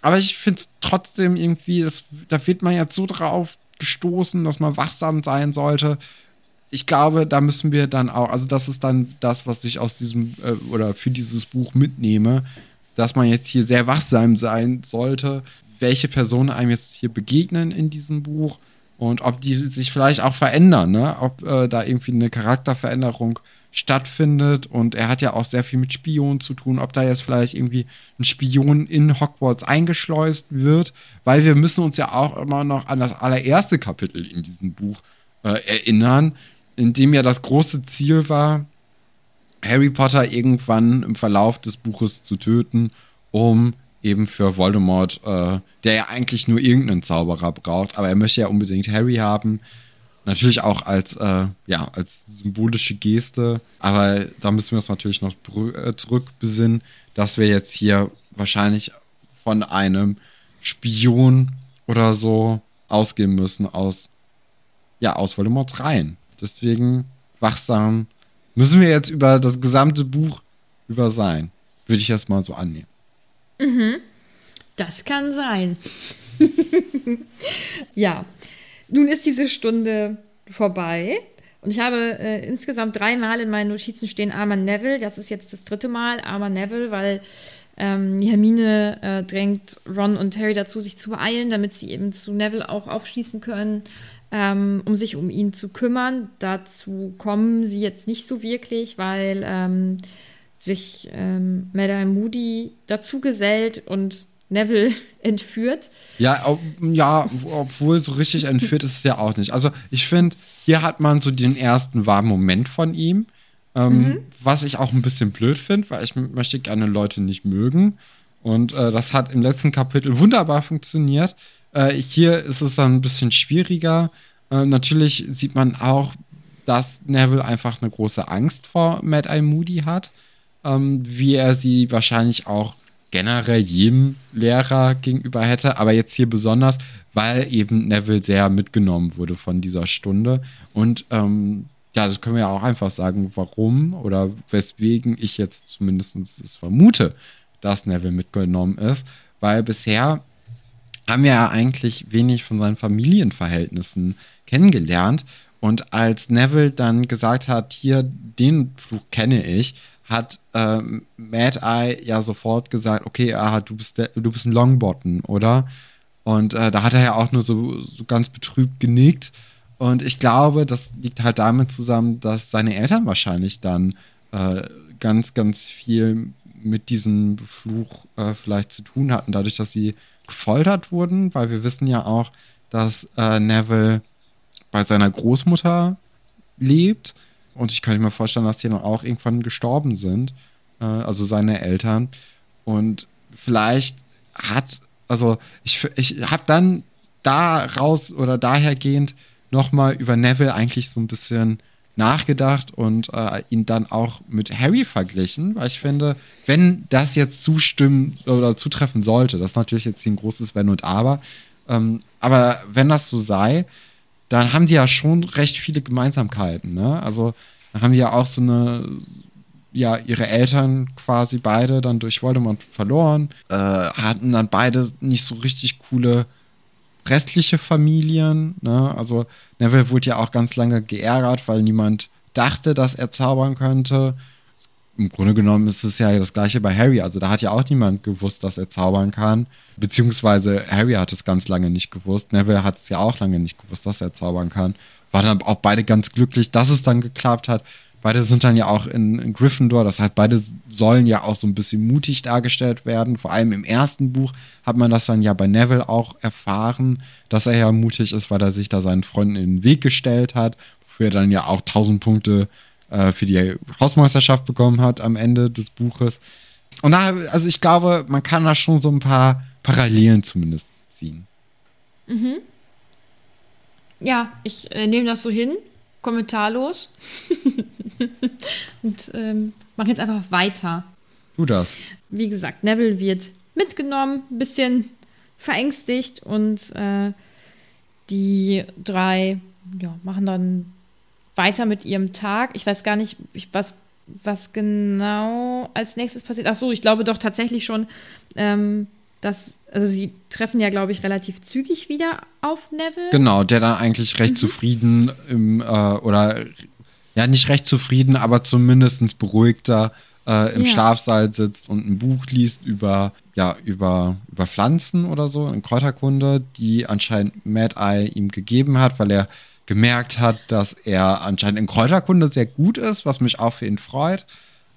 Aber ich finde es trotzdem irgendwie, das, da wird man jetzt so drauf gestoßen, dass man wachsam sein sollte. Ich glaube, da müssen wir dann auch, also das ist dann das, was ich aus diesem äh, oder für dieses Buch mitnehme, dass man jetzt hier sehr wachsam sein sollte, welche Personen einem jetzt hier begegnen in diesem Buch und ob die sich vielleicht auch verändern, ne? ob äh, da irgendwie eine Charakterveränderung stattfindet. Und er hat ja auch sehr viel mit Spionen zu tun, ob da jetzt vielleicht irgendwie ein Spion in Hogwarts eingeschleust wird, weil wir müssen uns ja auch immer noch an das allererste Kapitel in diesem Buch äh, erinnern, in dem ja das große Ziel war, Harry Potter irgendwann im Verlauf des Buches zu töten, um eben für Voldemort, äh, der ja eigentlich nur irgendeinen Zauberer braucht, aber er möchte ja unbedingt Harry haben, Natürlich auch als, äh, ja, als symbolische Geste, aber da müssen wir uns natürlich noch äh, zurückbesinnen, dass wir jetzt hier wahrscheinlich von einem Spion oder so ausgehen müssen aus, ja, aus Voldemorts Reihen. Deswegen wachsam müssen wir jetzt über das gesamte Buch über sein. Würde ich erst mal so annehmen. Mhm. Das kann sein. ja, nun ist diese Stunde vorbei Und ich habe äh, insgesamt dreimal in meinen Notizen stehen Armer Neville. Das ist jetzt das dritte Mal Armer Neville, weil ähm, Hermine äh, drängt Ron und Harry dazu, sich zu beeilen, damit sie eben zu Neville auch aufschließen können, ähm, um sich um ihn zu kümmern. Dazu kommen sie jetzt nicht so wirklich, weil ähm, sich ähm, Madame Moody dazu gesellt und Neville entführt. Ja, ob, ja, obwohl so richtig entführt ist es ja auch nicht. Also ich finde, hier hat man so den ersten wahren Moment von ihm, ähm, mhm. was ich auch ein bisschen blöd finde, weil ich möchte gerne Leute nicht mögen. Und äh, das hat im letzten Kapitel wunderbar funktioniert. Äh, hier ist es dann ein bisschen schwieriger. Äh, natürlich sieht man auch, dass Neville einfach eine große Angst vor Mad Eye Moody hat, ähm, wie er sie wahrscheinlich auch generell jedem Lehrer gegenüber hätte, aber jetzt hier besonders, weil eben Neville sehr mitgenommen wurde von dieser Stunde. Und ähm, ja, das können wir ja auch einfach sagen, warum oder weswegen ich jetzt zumindest es vermute, dass Neville mitgenommen ist, weil bisher haben wir ja eigentlich wenig von seinen Familienverhältnissen kennengelernt. Und als Neville dann gesagt hat, hier, den Fluch kenne ich, hat ähm, Mad Eye ja sofort gesagt, okay, aha, du bist, der, du bist ein Longbottom, oder? Und äh, da hat er ja auch nur so, so ganz betrübt genickt. Und ich glaube, das liegt halt damit zusammen, dass seine Eltern wahrscheinlich dann äh, ganz, ganz viel mit diesem Fluch äh, vielleicht zu tun hatten, dadurch, dass sie gefoltert wurden, weil wir wissen ja auch, dass äh, Neville bei seiner Großmutter lebt und ich könnte mir vorstellen, dass die dann auch irgendwann gestorben sind, äh, also seine Eltern. Und vielleicht hat, also ich, ich habe dann daraus oder dahergehend nochmal über Neville eigentlich so ein bisschen nachgedacht und äh, ihn dann auch mit Harry verglichen, weil ich finde, wenn das jetzt zustimmen oder zutreffen sollte, das ist natürlich jetzt hier ein großes Wenn und Aber, ähm, aber wenn das so sei, dann haben die ja schon recht viele Gemeinsamkeiten. Ne? Also haben die ja auch so eine, ja, ihre Eltern quasi beide dann durch Voldemort verloren, äh, hatten dann beide nicht so richtig coole restliche Familien. Ne? Also Neville wurde ja auch ganz lange geärgert, weil niemand dachte, dass er zaubern könnte. Im Grunde genommen ist es ja das gleiche bei Harry. Also da hat ja auch niemand gewusst, dass er zaubern kann. Beziehungsweise Harry hat es ganz lange nicht gewusst. Neville hat es ja auch lange nicht gewusst, dass er zaubern kann. Waren dann auch beide ganz glücklich, dass es dann geklappt hat. Beide sind dann ja auch in, in Gryffindor. Das heißt, beide sollen ja auch so ein bisschen mutig dargestellt werden. Vor allem im ersten Buch hat man das dann ja bei Neville auch erfahren, dass er ja mutig ist, weil er sich da seinen Freunden in den Weg gestellt hat. Wofür er dann ja auch 1000 Punkte äh, für die Hausmeisterschaft bekommen hat am Ende des Buches. Und da, also ich glaube, man kann da schon so ein paar Parallelen zumindest ziehen. Mhm. Ja, ich äh, nehme das so hin, kommentarlos. Und ähm, mache jetzt einfach weiter. Du das. Wie gesagt, Neville wird mitgenommen, ein bisschen verängstigt und äh, die drei ja, machen dann weiter mit ihrem Tag. Ich weiß gar nicht, was, was genau als nächstes passiert. Ach so, ich glaube doch tatsächlich schon, ähm, dass, also sie treffen ja, glaube ich, relativ zügig wieder auf Neville. Genau, der dann eigentlich recht mhm. zufrieden im, äh, oder ja, nicht recht zufrieden, aber zumindest beruhigter äh, im ja. Schlafsaal sitzt und ein Buch liest über, ja, über, über Pflanzen oder so, in Kräuterkunde, die anscheinend Mad Eye ihm gegeben hat, weil er gemerkt hat, dass er anscheinend in Kräuterkunde sehr gut ist, was mich auch für ihn freut.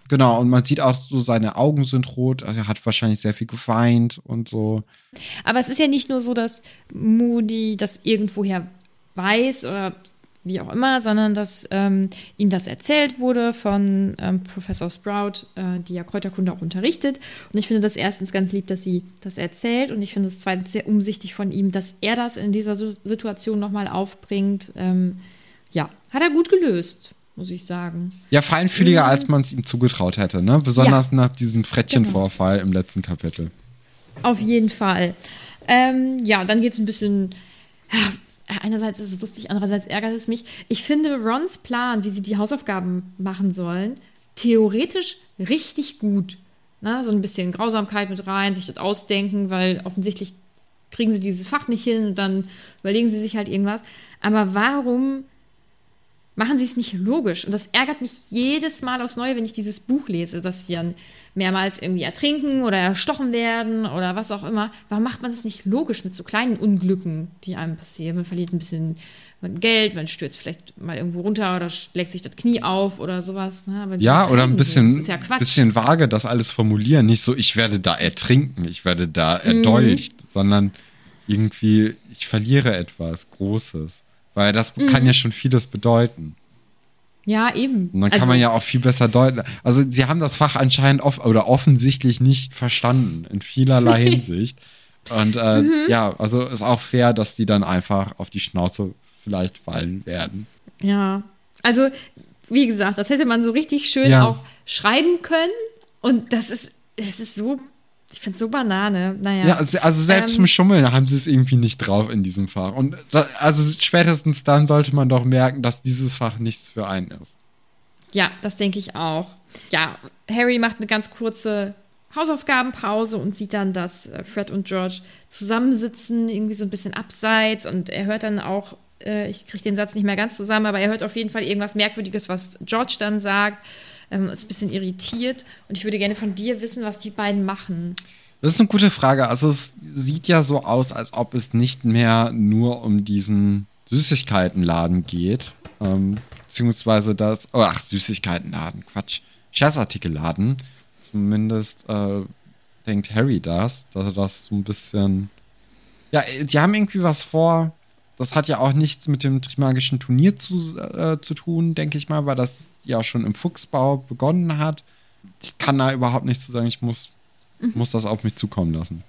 Genau, und man sieht auch so, seine Augen sind rot. Also er hat wahrscheinlich sehr viel geweint und so. Aber es ist ja nicht nur so, dass Moody das irgendwoher weiß oder wie auch immer, sondern dass ähm, ihm das erzählt wurde von ähm, Professor Sprout, äh, die ja Kräuterkunde auch unterrichtet. Und ich finde das erstens ganz lieb, dass sie das erzählt. Und ich finde es zweitens sehr umsichtig von ihm, dass er das in dieser Situation nochmal aufbringt. Ähm, ja, hat er gut gelöst, muss ich sagen. Ja, feinfühliger, mhm. als man es ihm zugetraut hätte, ne? Besonders ja. nach diesem Frettchenvorfall genau. im letzten Kapitel. Auf jeden Fall. Ähm, ja, dann geht es ein bisschen einerseits ist es lustig, andererseits ärgert es mich. Ich finde Rons Plan, wie sie die Hausaufgaben machen sollen, theoretisch richtig gut. Na, so ein bisschen Grausamkeit mit rein, sich das ausdenken, weil offensichtlich kriegen sie dieses Fach nicht hin und dann überlegen sie sich halt irgendwas. Aber warum machen sie es nicht logisch. Und das ärgert mich jedes Mal aufs Neue, wenn ich dieses Buch lese, dass sie dann mehrmals irgendwie ertrinken oder erstochen werden oder was auch immer. Warum macht man das nicht logisch mit so kleinen Unglücken, die einem passieren? Man verliert ein bisschen Geld, man stürzt vielleicht mal irgendwo runter oder schlägt sich das Knie auf oder sowas. Ne? ja, oder ein bisschen, ja bisschen vage das alles formulieren. Nicht so, ich werde da ertrinken, ich werde da mhm. erdolcht, mhm. sondern irgendwie, ich verliere etwas Großes. Weil das mhm. kann ja schon vieles bedeuten. Ja, eben. Und dann also, kann man ja auch viel besser deuten. Also, sie haben das Fach anscheinend off oder offensichtlich nicht verstanden, in vielerlei Hinsicht. Und äh, mhm. ja, also ist auch fair, dass die dann einfach auf die Schnauze vielleicht fallen werden. Ja, also wie gesagt, das hätte man so richtig schön ja. auch schreiben können. Und das ist, das ist so ich finde es so Banane. Naja. Ja, also selbst ähm, im Schummeln haben sie es irgendwie nicht drauf in diesem Fach. Und da, also spätestens dann sollte man doch merken, dass dieses Fach nichts für einen ist. Ja, das denke ich auch. Ja, Harry macht eine ganz kurze Hausaufgabenpause und sieht dann, dass äh, Fred und George zusammensitzen, irgendwie so ein bisschen abseits. Und er hört dann auch, äh, ich kriege den Satz nicht mehr ganz zusammen, aber er hört auf jeden Fall irgendwas Merkwürdiges, was George dann sagt ähm, ist ein bisschen irritiert. Und ich würde gerne von dir wissen, was die beiden machen. Das ist eine gute Frage. Also es sieht ja so aus, als ob es nicht mehr nur um diesen Süßigkeitenladen geht. Ähm, beziehungsweise das, oh, ach, Süßigkeitenladen, Quatsch. Scherzartikelladen. Zumindest äh, denkt Harry das, dass er das so ein bisschen. Ja, die haben irgendwie was vor. Das hat ja auch nichts mit dem Trimagischen Turnier zu, äh, zu tun, denke ich mal, weil das ja schon im Fuchsbau begonnen hat. Ich kann da überhaupt nichts zu sagen. Ich muss, mhm. muss das auf mich zukommen lassen.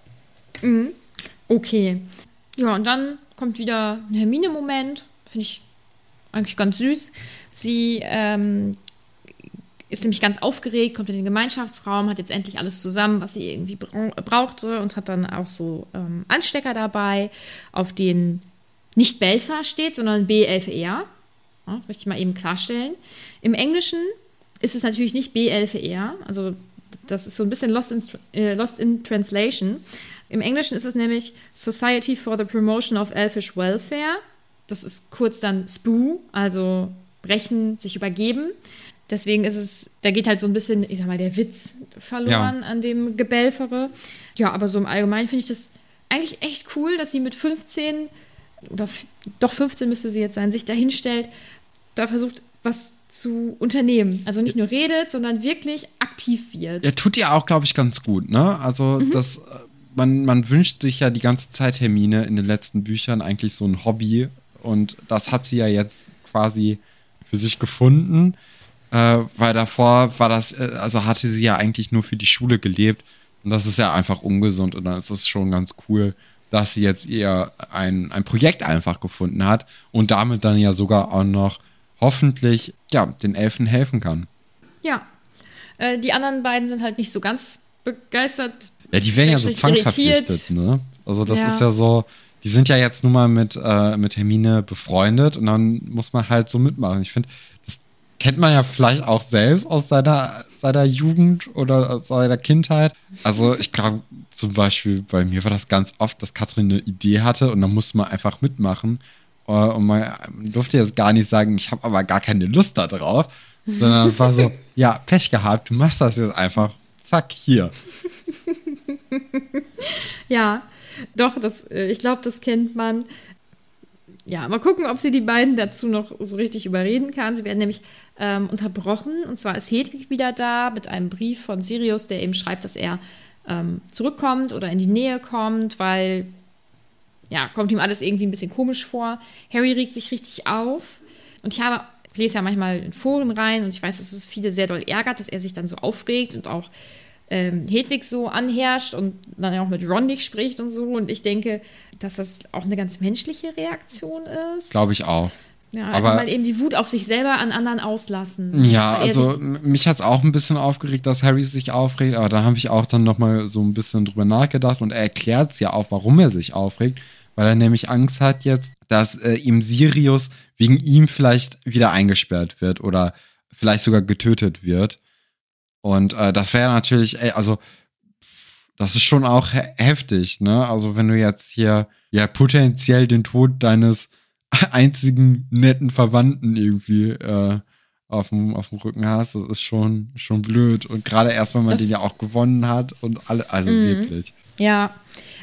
Mhm. Okay. Ja, und dann kommt wieder ein Hermine-Moment. Finde ich eigentlich ganz süß. Sie ähm, ist nämlich ganz aufgeregt, kommt in den Gemeinschaftsraum, hat jetzt endlich alles zusammen, was sie irgendwie brauchte und hat dann auch so ähm, Anstecker dabei, auf denen nicht Belfer steht, sondern B11R. Das möchte ich mal eben klarstellen. Im Englischen ist es natürlich nicht B11R, also das ist so ein bisschen lost in, äh, lost in Translation. Im Englischen ist es nämlich Society for the Promotion of Elfish Welfare. Das ist kurz dann SPOO, also brechen, sich übergeben. Deswegen ist es, da geht halt so ein bisschen, ich sag mal, der Witz verloren ja. an dem Gebelfere. Ja, aber so im Allgemeinen finde ich das eigentlich echt cool, dass sie mit 15 oder doch 15 müsste sie jetzt sein, sich dahinstellt da versucht, was zu unternehmen. Also nicht nur redet, sondern wirklich aktiv wird. Ja, tut ihr auch, glaube ich, ganz gut, ne? Also mhm. das, äh, man, man wünscht sich ja die ganze Zeit Hermine in den letzten Büchern eigentlich so ein Hobby und das hat sie ja jetzt quasi für sich gefunden, äh, weil davor war das, äh, also hatte sie ja eigentlich nur für die Schule gelebt und das ist ja einfach ungesund und dann ist es schon ganz cool, dass sie jetzt eher ein, ein Projekt einfach gefunden hat und damit dann ja sogar auch noch hoffentlich ja, den Elfen helfen kann. Ja. Äh, die anderen beiden sind halt nicht so ganz begeistert. Ja, die werden ja so zwangsverpflichtet, ne? Also das ja. ist ja so, die sind ja jetzt nun mal mit, äh, mit Hermine befreundet und dann muss man halt so mitmachen. Ich finde, das kennt man ja vielleicht auch selbst aus seiner, seiner Jugend oder aus seiner Kindheit. Also ich glaube zum Beispiel bei mir war das ganz oft, dass Katrin eine Idee hatte und dann musste man einfach mitmachen. Äh, und man durfte jetzt gar nicht sagen, ich habe aber gar keine Lust da drauf, sondern war so, ja, Pech gehabt, du machst das jetzt einfach, zack, hier. ja, doch, das, äh, ich glaube, das kennt man. Ja, mal gucken, ob sie die beiden dazu noch so richtig überreden kann. Sie werden nämlich ähm, unterbrochen. Und zwar ist Hedwig wieder da mit einem Brief von Sirius, der eben schreibt, dass er ähm, zurückkommt oder in die Nähe kommt, weil ja, kommt ihm alles irgendwie ein bisschen komisch vor. Harry regt sich richtig auf. Und ich habe, ich lese ja manchmal in Foren rein und ich weiß, dass es viele sehr doll ärgert, dass er sich dann so aufregt und auch ähm, Hedwig so anherrscht und dann auch mit Ron nicht spricht und so. Und ich denke, dass das auch eine ganz menschliche Reaktion ist. Glaube ich auch. Ja, einfach aber, mal eben die Wut auf sich selber an anderen auslassen. Ja, also mich hat es auch ein bisschen aufgeregt, dass Harry sich aufregt, aber da habe ich auch dann nochmal so ein bisschen drüber nachgedacht und er erklärt es ja auch, warum er sich aufregt weil er nämlich Angst hat jetzt, dass äh, ihm Sirius wegen ihm vielleicht wieder eingesperrt wird oder vielleicht sogar getötet wird. Und äh, das wäre natürlich, ey, also das ist schon auch he heftig, ne? Also wenn du jetzt hier ja potenziell den Tod deines einzigen netten Verwandten irgendwie äh, auf dem, auf dem Rücken hast, das ist schon, schon blöd. Und gerade erst, wenn man das den ja auch gewonnen hat und alle, also mhm. wirklich. Ja,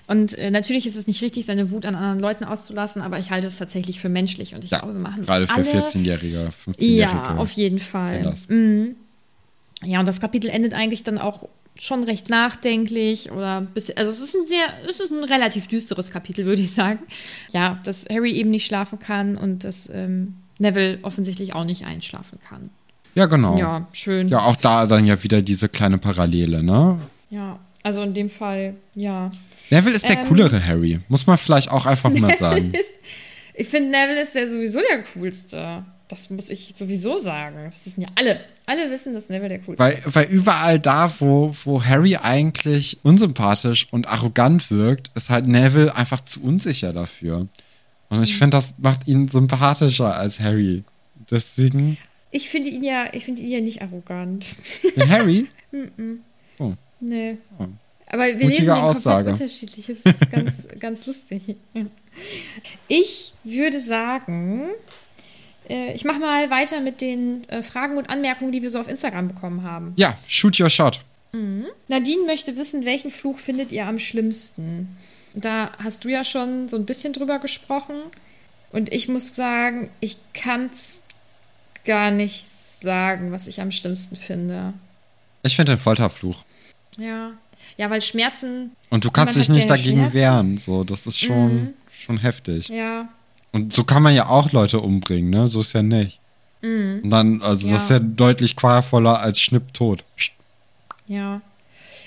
und äh, natürlich ist es nicht richtig, seine Wut an anderen Leuten auszulassen, aber ich halte es tatsächlich für menschlich und ich ja, glaube, wir machen es Gerade für 14-Jährige, 15-Jährige. Ja, auf jeden Fall. Mhm. Ja, und das Kapitel endet eigentlich dann auch schon recht nachdenklich oder bisschen, also es ist ein sehr, es ist ein relativ düsteres Kapitel, würde ich sagen. Ja, dass Harry eben nicht schlafen kann und dass ähm, Neville offensichtlich auch nicht einschlafen kann. Ja, genau. Ja, schön. Ja, auch da dann ja wieder diese kleine Parallele, ne? Ja, also in dem Fall, ja. Neville ist der ähm, coolere Harry, muss man vielleicht auch einfach mal sagen. Ist, ich finde, Neville ist der sowieso der coolste. Das muss ich sowieso sagen. Das wissen ja alle. Alle wissen, dass Neville der coolste weil, ist. Weil überall da, wo, wo Harry eigentlich unsympathisch und arrogant wirkt, ist halt Neville einfach zu unsicher dafür. Und ich mhm. finde, das macht ihn sympathischer als Harry. Deswegen. Ich finde ihn ja, ich finde ihn ja nicht arrogant. Den Harry? oh. Nee. Oh. Aber wir Mutige lesen den Aussage. unterschiedlich. Das ist ganz, ganz lustig. Ich würde sagen, äh, ich mache mal weiter mit den äh, Fragen und Anmerkungen, die wir so auf Instagram bekommen haben. Ja, shoot your shot. Mhm. Nadine möchte wissen, welchen Fluch findet ihr am schlimmsten? Da hast du ja schon so ein bisschen drüber gesprochen. Und ich muss sagen, ich kann es gar nicht sagen, was ich am schlimmsten finde. Ich finde den Folterfluch. Ja. Ja, weil Schmerzen. Und du kannst dich nicht dagegen Schmerzen. wehren. So, das ist schon, mhm. schon heftig. Ja. Und so kann man ja auch Leute umbringen, ne? So ist ja nicht. Mhm. Und dann, also ja. das ist ja deutlich qualvoller als Schnipptot. Ja.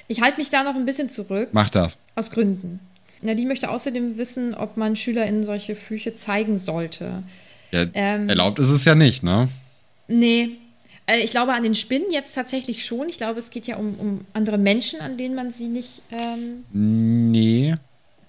Ich halte mich da noch ein bisschen zurück. Mach das. Aus Gründen. Nadine möchte außerdem wissen, ob man SchülerInnen solche Flüche zeigen sollte. Ja, ähm, erlaubt ist es ja nicht, ne? Nee. Äh, ich glaube an den Spinnen jetzt tatsächlich schon. Ich glaube, es geht ja um, um andere Menschen, an denen man sie nicht. Ähm nee.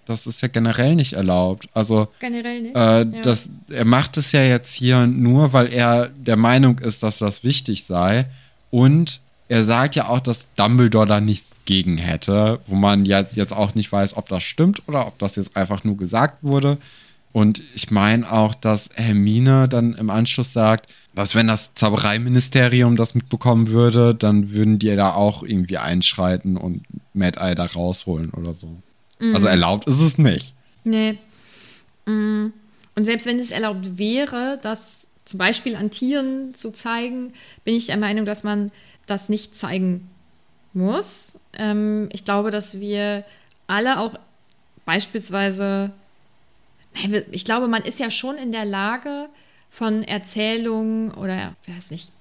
Das ist ja generell nicht erlaubt. Also generell nicht. Äh, ja. das, er macht es ja jetzt hier nur, weil er der Meinung ist, dass das wichtig sei. Und er sagt ja auch, dass Dumbledore da nichts gegen hätte, wo man ja jetzt auch nicht weiß, ob das stimmt oder ob das jetzt einfach nur gesagt wurde. Und ich meine auch, dass Hermine dann im Anschluss sagt, dass wenn das Zaubereiministerium das mitbekommen würde, dann würden die da auch irgendwie einschreiten und Mad Eye da rausholen oder so. Mhm. Also erlaubt ist es nicht. Nee. Mhm. Und selbst wenn es erlaubt wäre, das zum Beispiel an Tieren zu zeigen, bin ich der Meinung, dass man das nicht zeigen muss. Ähm, ich glaube, dass wir alle auch beispielsweise, ich glaube, man ist ja schon in der Lage, von Erzählungen oder, ich weiß nicht,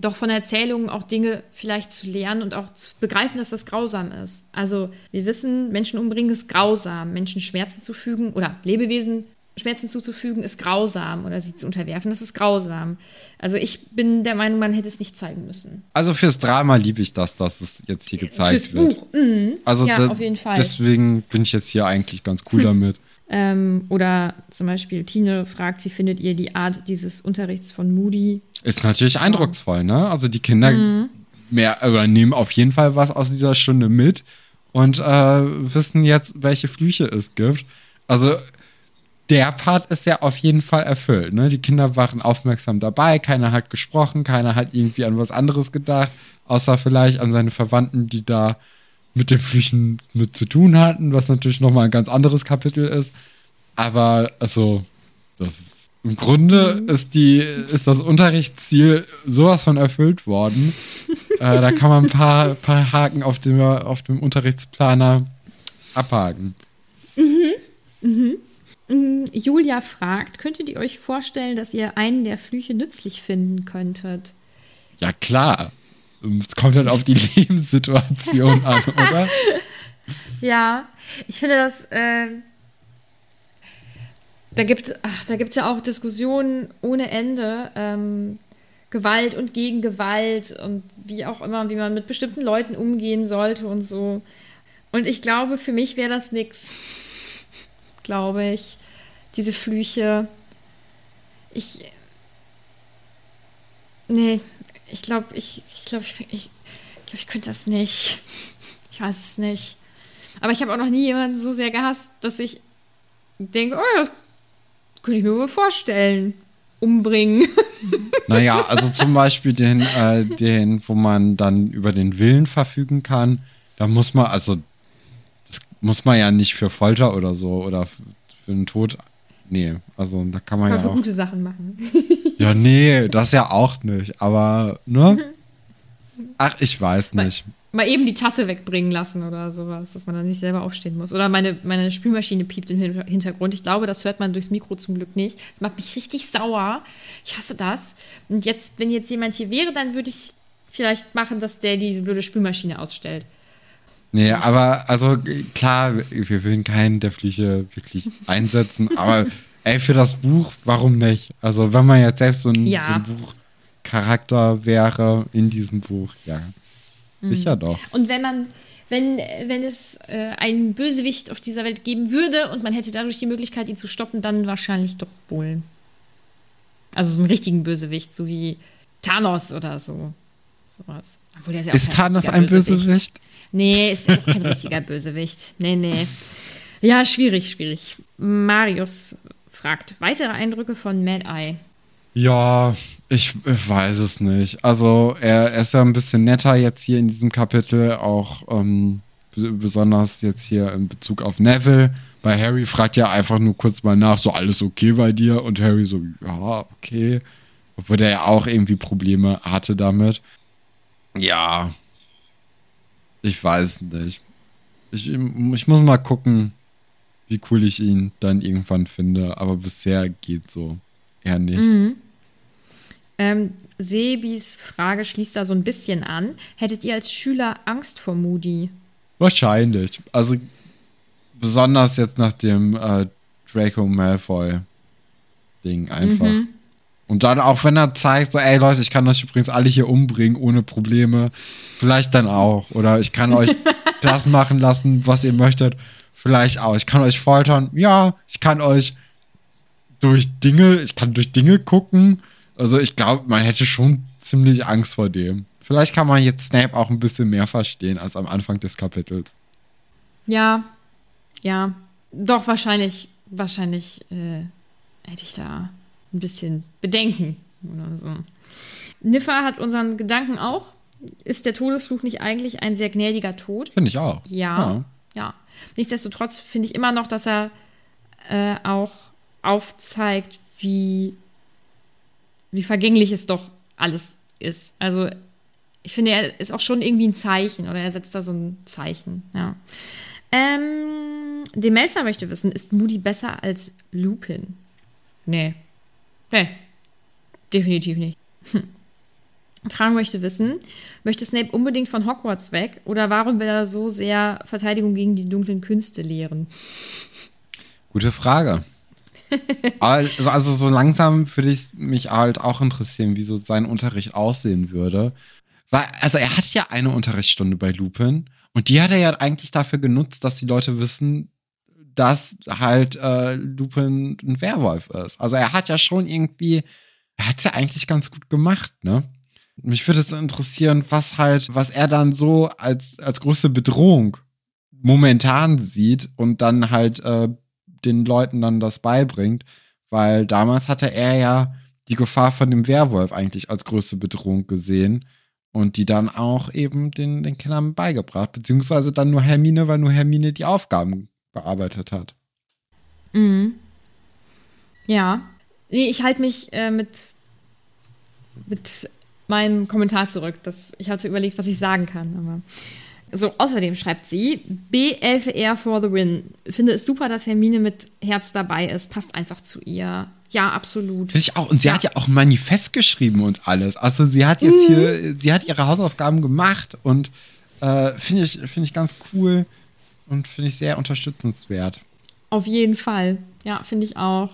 doch von Erzählungen auch Dinge vielleicht zu lernen und auch zu begreifen, dass das grausam ist. Also wir wissen, Menschen umbringen ist grausam, Menschen Schmerzen zufügen oder Lebewesen Schmerzen zuzufügen ist grausam oder sie zu unterwerfen, das ist grausam. Also ich bin der Meinung, man hätte es nicht zeigen müssen. Also fürs Drama liebe ich das, dass es jetzt hier gezeigt fürs wird. Buch. Mhm. Also ja, auf jeden Fall. Deswegen bin ich jetzt hier eigentlich ganz cool damit. Ähm, oder zum Beispiel Tine fragt, wie findet ihr die Art dieses Unterrichts von Moody? Ist natürlich eindrucksvoll, ne? Also die Kinder mhm. mehr, oder nehmen auf jeden Fall was aus dieser Stunde mit und äh, wissen jetzt, welche Flüche es gibt. Also der Part ist ja auf jeden Fall erfüllt. Ne? Die Kinder waren aufmerksam dabei, keiner hat gesprochen, keiner hat irgendwie an was anderes gedacht, außer vielleicht an seine Verwandten, die da mit den Flüchen mit zu tun hatten, was natürlich nochmal ein ganz anderes Kapitel ist. Aber also im Grunde mhm. ist, die, ist das Unterrichtsziel sowas von erfüllt worden. äh, da kann man ein paar, paar Haken auf dem, auf dem Unterrichtsplaner abhaken. Mhm. Mhm. Mm, Julia fragt, könntet ihr euch vorstellen, dass ihr einen der Flüche nützlich finden könntet? Ja, klar. Es kommt halt auf die Lebenssituation an, oder? Ja, ich finde das. Äh, da gibt es ja auch Diskussionen ohne Ende. Ähm, Gewalt und gegen Gewalt und wie auch immer, wie man mit bestimmten Leuten umgehen sollte und so. Und ich glaube, für mich wäre das nichts glaube ich. Diese Flüche. Ich. Nee, ich glaube, ich, ich glaube, ich, ich, ich, glaub, ich könnte das nicht. Ich weiß es nicht. Aber ich habe auch noch nie jemanden so sehr gehasst, dass ich denke, oh, das, könnte ich mir wohl vorstellen. Umbringen. Naja, also zum Beispiel den, äh, den, wo man dann über den Willen verfügen kann. Da muss man, also, das muss man ja nicht für Folter oder so oder für den Tod. Nee, also da kann man Kann ja für auch. gute Sachen machen. Ja, nee, das ja auch nicht. Aber, ne? Ach, ich weiß nicht. Mal eben die Tasse wegbringen lassen oder sowas, dass man dann nicht selber aufstehen muss. Oder meine, meine Spülmaschine piept im Hin- Hintergrund. Ich glaube, das hört man durchs Mikro zum Glück nicht. Das macht mich richtig sauer. Ich hasse das. Und jetzt, wenn jetzt jemand hier wäre, dann würde ich vielleicht machen, dass der diese blöde Spülmaschine ausstellt. Nee, aber also klar, wir will keinen der Flüche wirklich einsetzen, aber ey, für das Buch, warum nicht? Also wenn man jetzt selbst so ein, Ja. so ein Buchcharakter wäre in diesem Buch, ja. Sicher doch. Und wenn man, wenn, wenn es äh, einen Bösewicht auf dieser Welt geben würde und man hätte dadurch die Möglichkeit, ihn zu stoppen, dann wahrscheinlich doch wohl. Also so einen richtigen Bösewicht, so wie Thanos oder so. Sowas. Obwohl, der ist ja Ist Thanos ein Bösewicht? Nee, ist auch kein richtiger Bösewicht. Nee, nee. Ja, schwierig, schwierig. Marius fragt, weitere Eindrücke von Mad Eye. Ja, ich, ich weiß es nicht. Also er, er ist ja ein bisschen netter jetzt hier in diesem Kapitel, auch ähm, besonders jetzt hier in Bezug auf Neville. Bei Harry fragt ja einfach nur kurz mal nach, so alles okay bei dir? Und Harry so, ja, okay. Obwohl der ja auch irgendwie Probleme hatte damit. Ja, ich weiß nicht. Ich, ich muss mal gucken, wie cool ich ihn dann irgendwann finde. Aber bisher geht so eher nicht. Mhm. Ähm, Sebis Frage schließt da so ein bisschen an. Hättet ihr als Schüler Angst vor Moody? Wahrscheinlich. Also besonders jetzt nach dem äh, Draco Malfoy Ding einfach. Mhm. Und dann auch wenn er zeigt, so, ey Leute, ich kann euch übrigens alle hier umbringen ohne Probleme. Vielleicht dann auch. Oder ich kann euch das machen lassen, was ihr möchtet. Vielleicht auch. Ich kann euch foltern. Ja, ich kann euch durch Dinge, ich kann durch Dinge gucken. Also ich glaube, man hätte schon ziemlich Angst vor dem. Vielleicht kann man jetzt Snape auch ein bisschen mehr verstehen als am Anfang des Kapitels. Ja, ja. Doch, wahrscheinlich, wahrscheinlich äh, hätte ich da ein bisschen Bedenken oder so. Niffa hat unseren Gedanken auch. Ist der Todesfluch nicht eigentlich ein sehr gnädiger Tod? Finde ich auch. Ja, ja. Nichtsdestotrotz finde ich immer noch, dass er äh, auch aufzeigt, wie, wie vergänglich es doch alles ist. Also ich finde, er ist auch schon irgendwie ein Zeichen oder er setzt da so ein Zeichen, ja. Ähm, der Melzer möchte wissen, ist Moody besser als Lupin? Nee. Nee. Definitiv nicht. Hm. Trang möchte wissen, möchte Snape unbedingt von Hogwarts weg oder warum will er so sehr Verteidigung gegen die dunklen Künste lehren? Gute Frage. also, also so langsam würde ich mich halt auch interessieren, wie so sein Unterricht aussehen würde. Weil, also er hat ja eine Unterrichtsstunde bei Lupin und die hat er ja eigentlich dafür genutzt, dass die Leute wissen, dass halt äh, Lupin ein Werwolf ist. Also er hat ja schon irgendwie, er hat es ja eigentlich ganz gut gemacht, ne? Mich würde es interessieren, was halt, was er dann so als, als größte Bedrohung momentan sieht und dann halt äh, den Leuten dann das beibringt, weil damals hatte er ja die Gefahr von dem Werwolf eigentlich als größte Bedrohung gesehen und die dann auch eben den, den Kindern beigebracht, beziehungsweise dann nur Hermine, weil nur Hermine die Aufgaben bearbeitet hat. Mhm. Ja. Nee, ich halte mich äh, mit, mit meinem Kommentar zurück. Das, ich hatte überlegt, was ich sagen kann, aber. So, außerdem schreibt sie, B11R for the win. Finde es super, dass Hermine mit Herz dabei ist. Passt einfach zu ihr. Ja, absolut. Finde ich auch. Und sie Ja. hat ja auch ein Manifest geschrieben und alles. Also sie hat jetzt hier, sie hat ihre Hausaufgaben gemacht und äh, finde ich, finde ich ganz cool und finde ich sehr unterstützenswert. Auf jeden Fall. Ja, finde ich auch.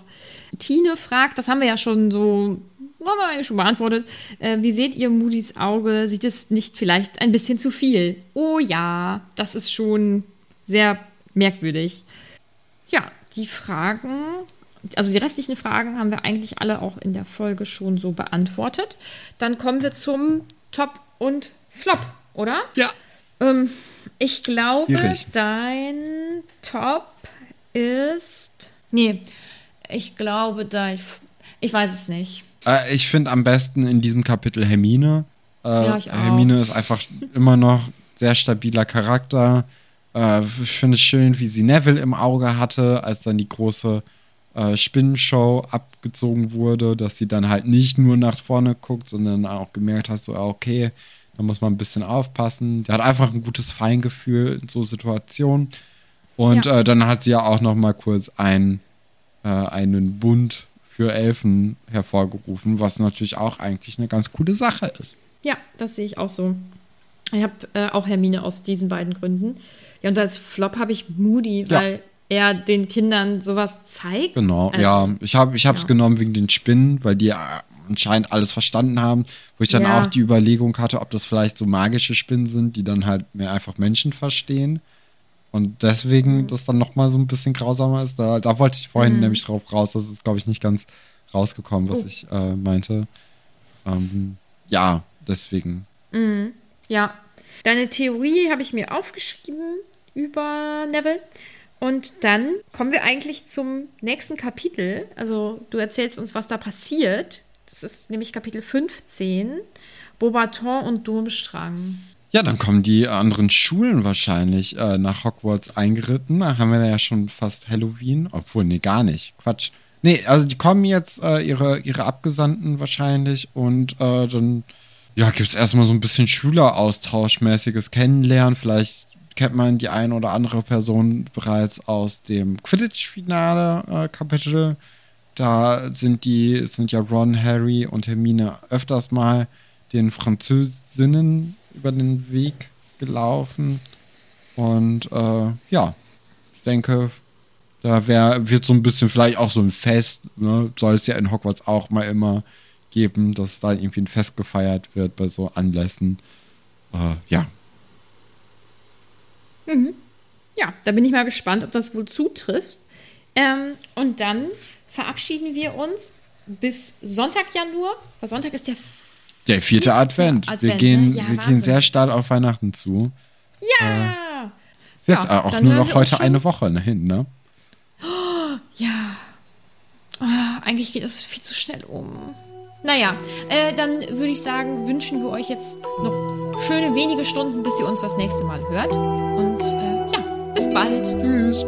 Tine fragt, das haben wir ja schon so, haben wir eigentlich schon beantwortet. Äh, wie seht ihr Moody's Auge? Sieht es nicht vielleicht ein bisschen zu viel? Oh ja, das ist schon sehr merkwürdig. Ja, die Fragen, also die restlichen Fragen haben wir eigentlich alle auch in der Folge schon so beantwortet. Dann kommen wir zum Top und Flop, oder? Ja. Ähm, ich glaube, Schwierig. dein Top ist. Nee. ich glaube, da. Ich weiß es nicht. Äh, ich finde am besten in diesem Kapitel Hermine. Äh, Ja, ich auch. Hermine ist einfach immer noch sehr stabiler Charakter. Äh, ich finde es schön, wie sie Neville im Auge hatte, als dann die große äh, Spinnenshow abgezogen wurde, dass sie dann halt nicht nur nach vorne guckt, sondern auch gemerkt hat, so, okay, da muss man ein bisschen aufpassen. Die hat einfach ein gutes Feingefühl in so Situationen. Und Ja. äh, dann hat sie ja auch noch mal kurz ein, äh, einen Bund für Elfen hervorgerufen, was natürlich auch eigentlich eine ganz coole Sache ist. Ja, das sehe ich auch so. Ich habe äh, auch Hermine aus diesen beiden Gründen. Ja, und als Flop habe ich Moody, Ja. weil er den Kindern sowas zeigt. Genau, Also, ja. Ich habe es ja. genommen wegen den Spinnen, weil die äh, anscheinend alles verstanden haben, wo ich dann Ja. auch die Überlegung hatte, ob das vielleicht so magische Spinnen sind, die dann halt mehr einfach Menschen verstehen. Und deswegen Mhm. das dann nochmal so ein bisschen grausamer ist. Da, da wollte ich vorhin nämlich drauf raus. Das ist, glaube ich, nicht ganz rausgekommen, was Oh. ich äh, meinte. Ähm, ja, deswegen. Ja. Deine Theorie habe ich mir aufgeschrieben über Neville. Und dann kommen wir eigentlich zum nächsten Kapitel. Also du erzählst uns, was da passiert. Das ist nämlich Kapitel 15. Beaubaton und Durmstrang. Ja, dann kommen die anderen Schulen wahrscheinlich äh, nach Hogwarts eingeritten. Da haben wir ja schon fast Halloween. Obwohl, nee, gar nicht. Quatsch. Nee, also die kommen jetzt, äh, ihre, ihre Abgesandten wahrscheinlich. Und äh, dann, ja, gibt es erstmal so ein bisschen Schüleraustauschmäßiges Kennenlernen. Vielleicht kennt man die eine oder andere Person bereits aus dem Quidditch-Finale-Kapitel. da sind die, sind ja Ron, Harry und Hermine öfters mal den Französinnen über den Weg gelaufen. Und äh, ja, ich denke, da wär, wird so ein bisschen vielleicht auch so ein Fest, ne? soll es ja in Hogwarts auch mal immer geben, dass da irgendwie ein Fest gefeiert wird bei so Anlässen. Äh, ja, Ja, da bin ich mal gespannt, ob das wohl zutrifft. Ähm, und dann verabschieden wir uns bis Sonntag ja nur. Weil Sonntag ist der. Der vierte Advent. wir Advent, gehen, ne? Ja, wir Wahnsinn. gehen sehr stark auf Weihnachten zu. Ja! Ist jetzt Ja, auch dann nur noch wir heute eine Woche ne, hin, ne? Ja. Ah, eigentlich geht es viel zu schnell um. Naja, äh, dann würde ich sagen, wünschen wir euch jetzt noch schöne wenige Stunden, bis ihr uns das nächste Mal hört. Und äh, ja, bis bald. Tschüss.